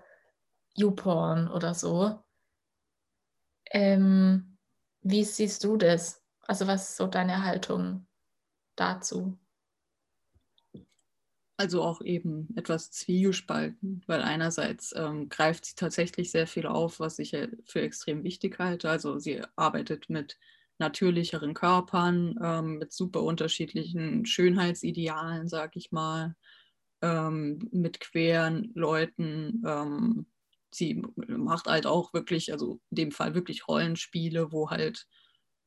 YouPorn oder so. Ähm, wie siehst du das? Also was ist so deine Haltung dazu? Also auch eben etwas zwiegespalten, weil einerseits ähm, greift sie tatsächlich sehr viel auf, was ich für extrem wichtig halte. Also sie arbeitet mit natürlicheren Körpern, ähm, mit super unterschiedlichen Schönheitsidealen, sag ich mal, ähm, mit queeren Leuten. Ähm, sie macht halt auch wirklich, also in dem Fall wirklich Rollenspiele, wo halt,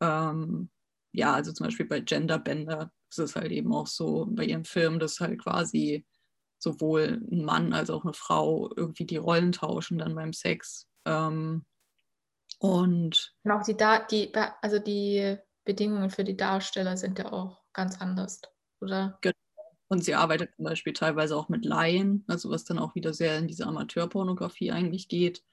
ähm, ja, also zum Beispiel bei Genderbender ist es halt eben auch so, bei ihrem Film, dass halt quasi sowohl ein Mann als auch eine Frau irgendwie die Rollen tauschen dann beim Sex. Ähm, und, und auch die, die, also die Bedingungen für die Darsteller sind ja auch ganz anders, oder? Genau. Und sie arbeitet zum Beispiel teilweise auch mit Laien, also was dann auch wieder sehr in diese Amateurpornografie eigentlich geht.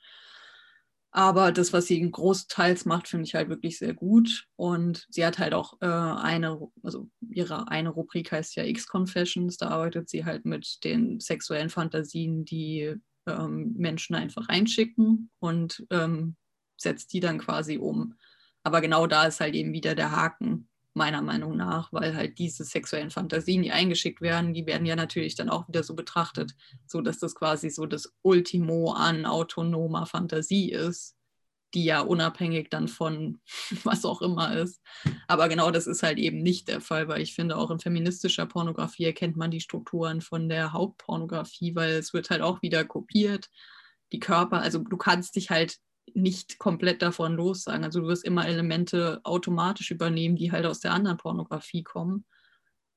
Aber das, was sie großteils macht, finde ich halt wirklich sehr gut. Und sie hat halt auch äh, eine, also ihre eine Rubrik heißt ja X-Confessions. Da arbeitet sie halt mit den sexuellen Fantasien, die ähm, Menschen einfach einschicken und ähm, setzt die dann quasi um. Aber genau da ist halt eben wieder der Haken, meiner Meinung nach, weil halt diese sexuellen Fantasien, die eingeschickt werden, die werden ja natürlich dann auch wieder so betrachtet, so dass das quasi so das Ultimo an autonomer Fantasie ist, die ja unabhängig dann von <laughs> was auch immer ist. Aber genau das ist halt eben nicht der Fall, weil ich finde, auch in feministischer Pornografie erkennt man die Strukturen von der Hauptpornografie, weil es wird halt auch wieder kopiert. Die Körper, also du kannst dich halt nicht komplett davon lossagen. Also du wirst immer Elemente automatisch übernehmen, die halt aus der anderen Pornografie kommen.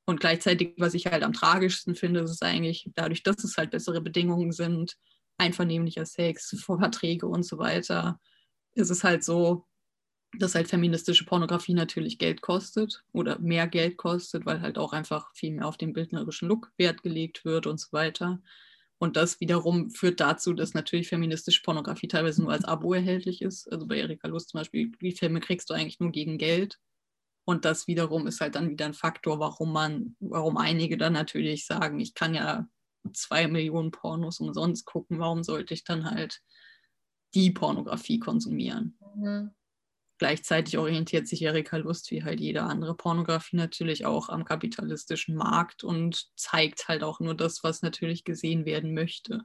Und gleichzeitig, was ich halt am tragischsten finde, ist es eigentlich dadurch, dass es halt bessere Bedingungen sind, einvernehmlicher Sex, Verträge und so weiter, ist es halt so, dass halt feministische Pornografie natürlich Geld kostet oder mehr Geld kostet, weil halt auch einfach viel mehr auf den bildnerischen Look Wert gelegt wird und so weiter. Und das wiederum führt dazu, dass natürlich feministische Pornografie teilweise nur als Abo erhältlich ist. Also bei Erika Lust zum Beispiel, die Filme kriegst du eigentlich nur gegen Geld. Und das wiederum ist halt dann wieder ein Faktor, warum man, warum einige dann natürlich sagen, ich kann ja zwei Millionen Pornos umsonst gucken, warum sollte ich dann halt die Pornografie konsumieren? Mhm. Gleichzeitig orientiert sich Erika Lust wie halt jede andere Pornografie natürlich auch am kapitalistischen Markt und zeigt halt auch nur das, was natürlich gesehen werden möchte.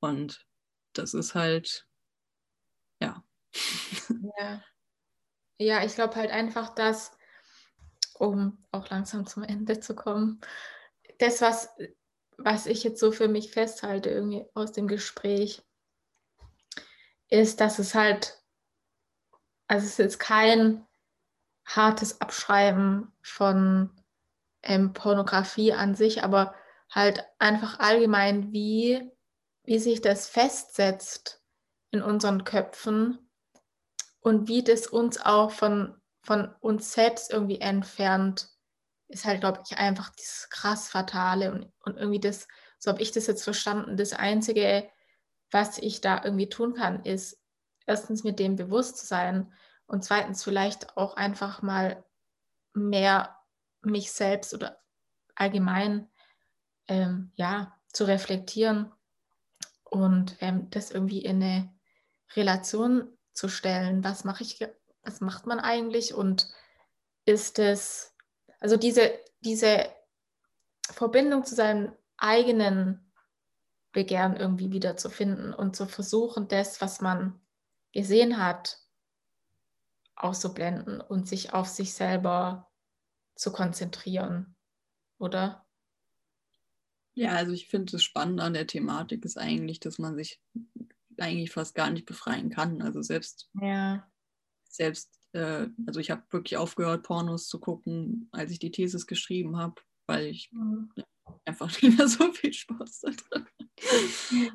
Und das ist halt, ja. Ja, ja ich glaube halt einfach, dass, um auch langsam zum Ende zu kommen, das, was, was ich jetzt so für mich festhalte, irgendwie aus dem Gespräch, ist, dass es halt, also es ist jetzt kein hartes Abschreiben von ähm, Pornografie an sich, aber halt einfach allgemein, wie, wie sich das festsetzt in unseren Köpfen und wie das uns auch von, von uns selbst irgendwie entfernt, ist halt, glaube ich, einfach dieses krass Fatale und, und irgendwie das, so habe ich das jetzt verstanden, das Einzige, was ich da irgendwie tun kann, ist erstens mit dem bewusst zu sein und zweitens vielleicht auch einfach mal mehr mich selbst oder allgemein ähm, ja zu reflektieren und ähm, das irgendwie in eine Relation zu stellen. Was mache ich, was macht man eigentlich und ist es, also diese, diese Verbindung zu seinem eigenen Begehren irgendwie wieder zu finden und zu versuchen, das, was man gesehen hat, auszublenden und sich auf sich selber zu konzentrieren, oder? Ja, also ich finde das Spannende an der Thematik ist eigentlich, dass man sich eigentlich fast gar nicht befreien kann. Also selbst, ja. selbst, äh, also ich habe wirklich aufgehört, Pornos zu gucken, als ich die Thesis geschrieben habe, weil ich mhm. einfach <laughs> nicht mehr so viel Spaß daran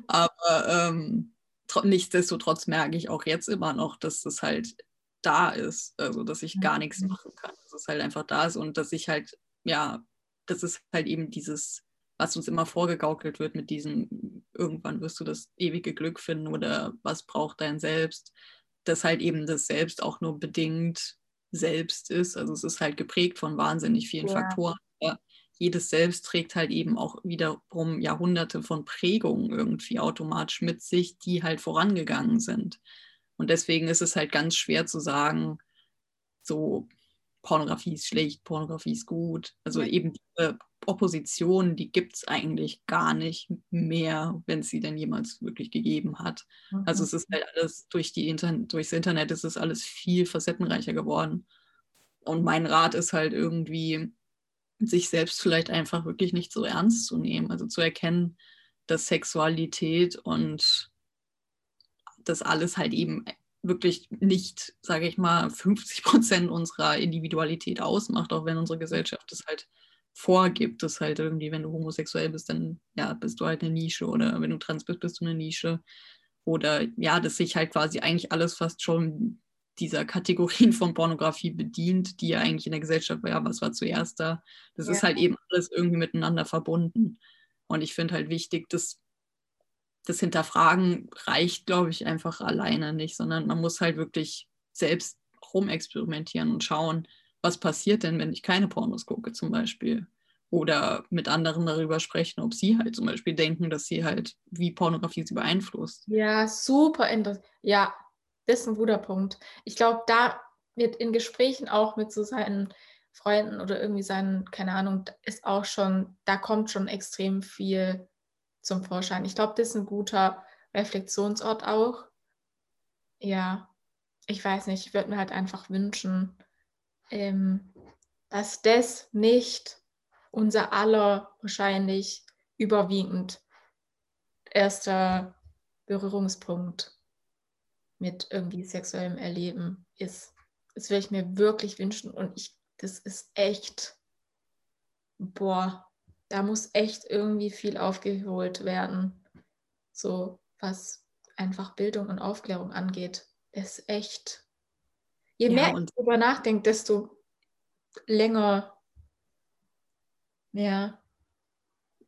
Aber ähm, nichtsdestotrotz merke ich auch jetzt immer noch, dass das halt da ist, also dass ich gar nichts mhm. machen kann. Dass es halt einfach da ist und dass ich halt, ja, das ist halt eben dieses was uns immer vorgegaukelt wird mit diesem, irgendwann wirst du das ewige Glück finden oder was braucht dein Selbst, dass halt eben das Selbst auch nur bedingt selbst ist. Also es ist halt geprägt von wahnsinnig vielen ja. Faktoren. Aber jedes Selbst trägt halt eben auch wiederum Jahrhunderte von Prägungen irgendwie automatisch mit sich, die halt vorangegangen sind. Und deswegen ist es halt ganz schwer zu sagen, so Pornografie ist schlecht, Pornografie ist gut. Also eben diese Opposition, die gibt es eigentlich gar nicht mehr, wenn es sie denn jemals wirklich gegeben hat. Mhm. Also es ist halt alles durch die Internet, durchs Internet ist es alles viel facettenreicher geworden. Und mein Rat ist halt irgendwie, sich selbst vielleicht einfach wirklich nicht so ernst zu nehmen. Also zu erkennen, dass Sexualität und das alles halt eben wirklich nicht, sage ich mal, 50 Prozent unserer Individualität ausmacht, auch wenn unsere Gesellschaft das halt vorgibt, dass halt irgendwie, wenn du homosexuell bist, dann ja, bist du halt eine Nische oder wenn du trans bist, bist du eine Nische. Oder ja, dass sich halt quasi eigentlich alles fast schon dieser Kategorien von Pornografie bedient, die ja eigentlich in der Gesellschaft, ja, was war zuerst da? Das ja. ist halt eben alles irgendwie miteinander verbunden. Und ich finde halt wichtig, dass das Hinterfragen reicht, glaube ich, einfach alleine nicht, sondern man muss halt wirklich selbst rumexperimentieren und schauen, was passiert denn, wenn ich keine Pornos gucke zum Beispiel. Oder mit anderen darüber sprechen, ob sie halt zum Beispiel denken, dass sie halt, wie Pornografie sie beeinflusst. Ja, super interessant. Ja, das ist ein guter Punkt. Ich glaube, da wird in Gesprächen auch mit so seinen Freunden oder irgendwie seinen, keine Ahnung, ist auch schon, da kommt schon extrem viel zum Vorschein. Ich glaube, das ist ein guter Reflexionsort auch. Ja, ich weiß nicht, ich würde mir halt einfach wünschen, ähm, dass das nicht unser aller wahrscheinlich überwiegend erster Berührungspunkt mit irgendwie sexuellem Erleben ist. Das würde ich mir wirklich wünschen und ich, das ist echt, boah, da muss echt irgendwie viel aufgeholt werden. So was einfach Bildung und Aufklärung angeht. Das ist echt. Je ja, mehr ich darüber nachdenke, desto länger. Ja.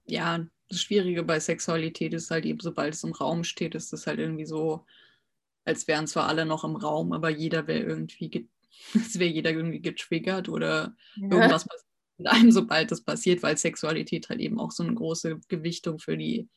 Ja, das Schwierige bei Sexualität ist halt eben, sobald es im Raum steht, ist es halt irgendwie so, als wären zwar alle noch im Raum, aber jeder wäre irgendwie, <laughs> es wäre jeder irgendwie getriggert oder ja. irgendwas passiert mit einem, sobald das passiert, weil Sexualität halt eben auch so eine große Gewichtung für die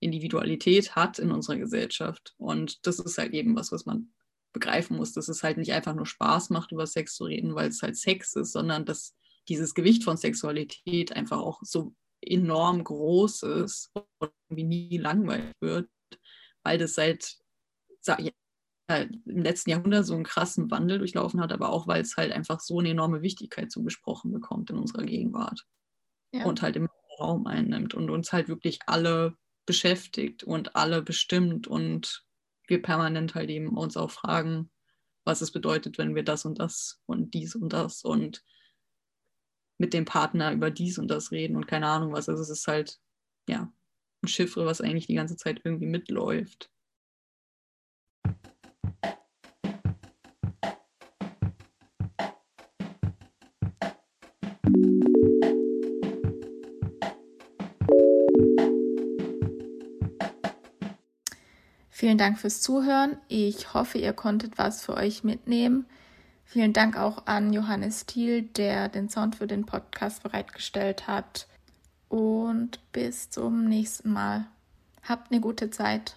Individualität hat in unserer Gesellschaft. Und das ist halt eben was, was man begreifen muss, dass es halt nicht einfach nur Spaß macht, über Sex zu reden, weil es halt Sex ist, sondern dass dieses Gewicht von Sexualität einfach auch so enorm groß ist und irgendwie nie langweilig wird, weil das seit ja, im letzten Jahrhundert so einen krassen Wandel durchlaufen hat, aber auch weil es halt einfach so eine enorme Wichtigkeit zugesprochen bekommt in unserer Gegenwart ja. und halt im Raum einnimmt und uns halt wirklich alle beschäftigt und alle bestimmt und wir permanent halt eben uns auch fragen, was es bedeutet, wenn wir das und das und dies und das und mit dem Partner über dies und das reden und keine Ahnung was. Also es ist halt, ja, ein Chiffre, was eigentlich die ganze Zeit irgendwie mitläuft. Vielen Dank fürs Zuhören. Ich hoffe, ihr konntet was für euch mitnehmen. Vielen Dank auch an Johannes Thiel, der den Sound für den Podcast bereitgestellt hat. Und bis zum nächsten Mal. Habt eine gute Zeit.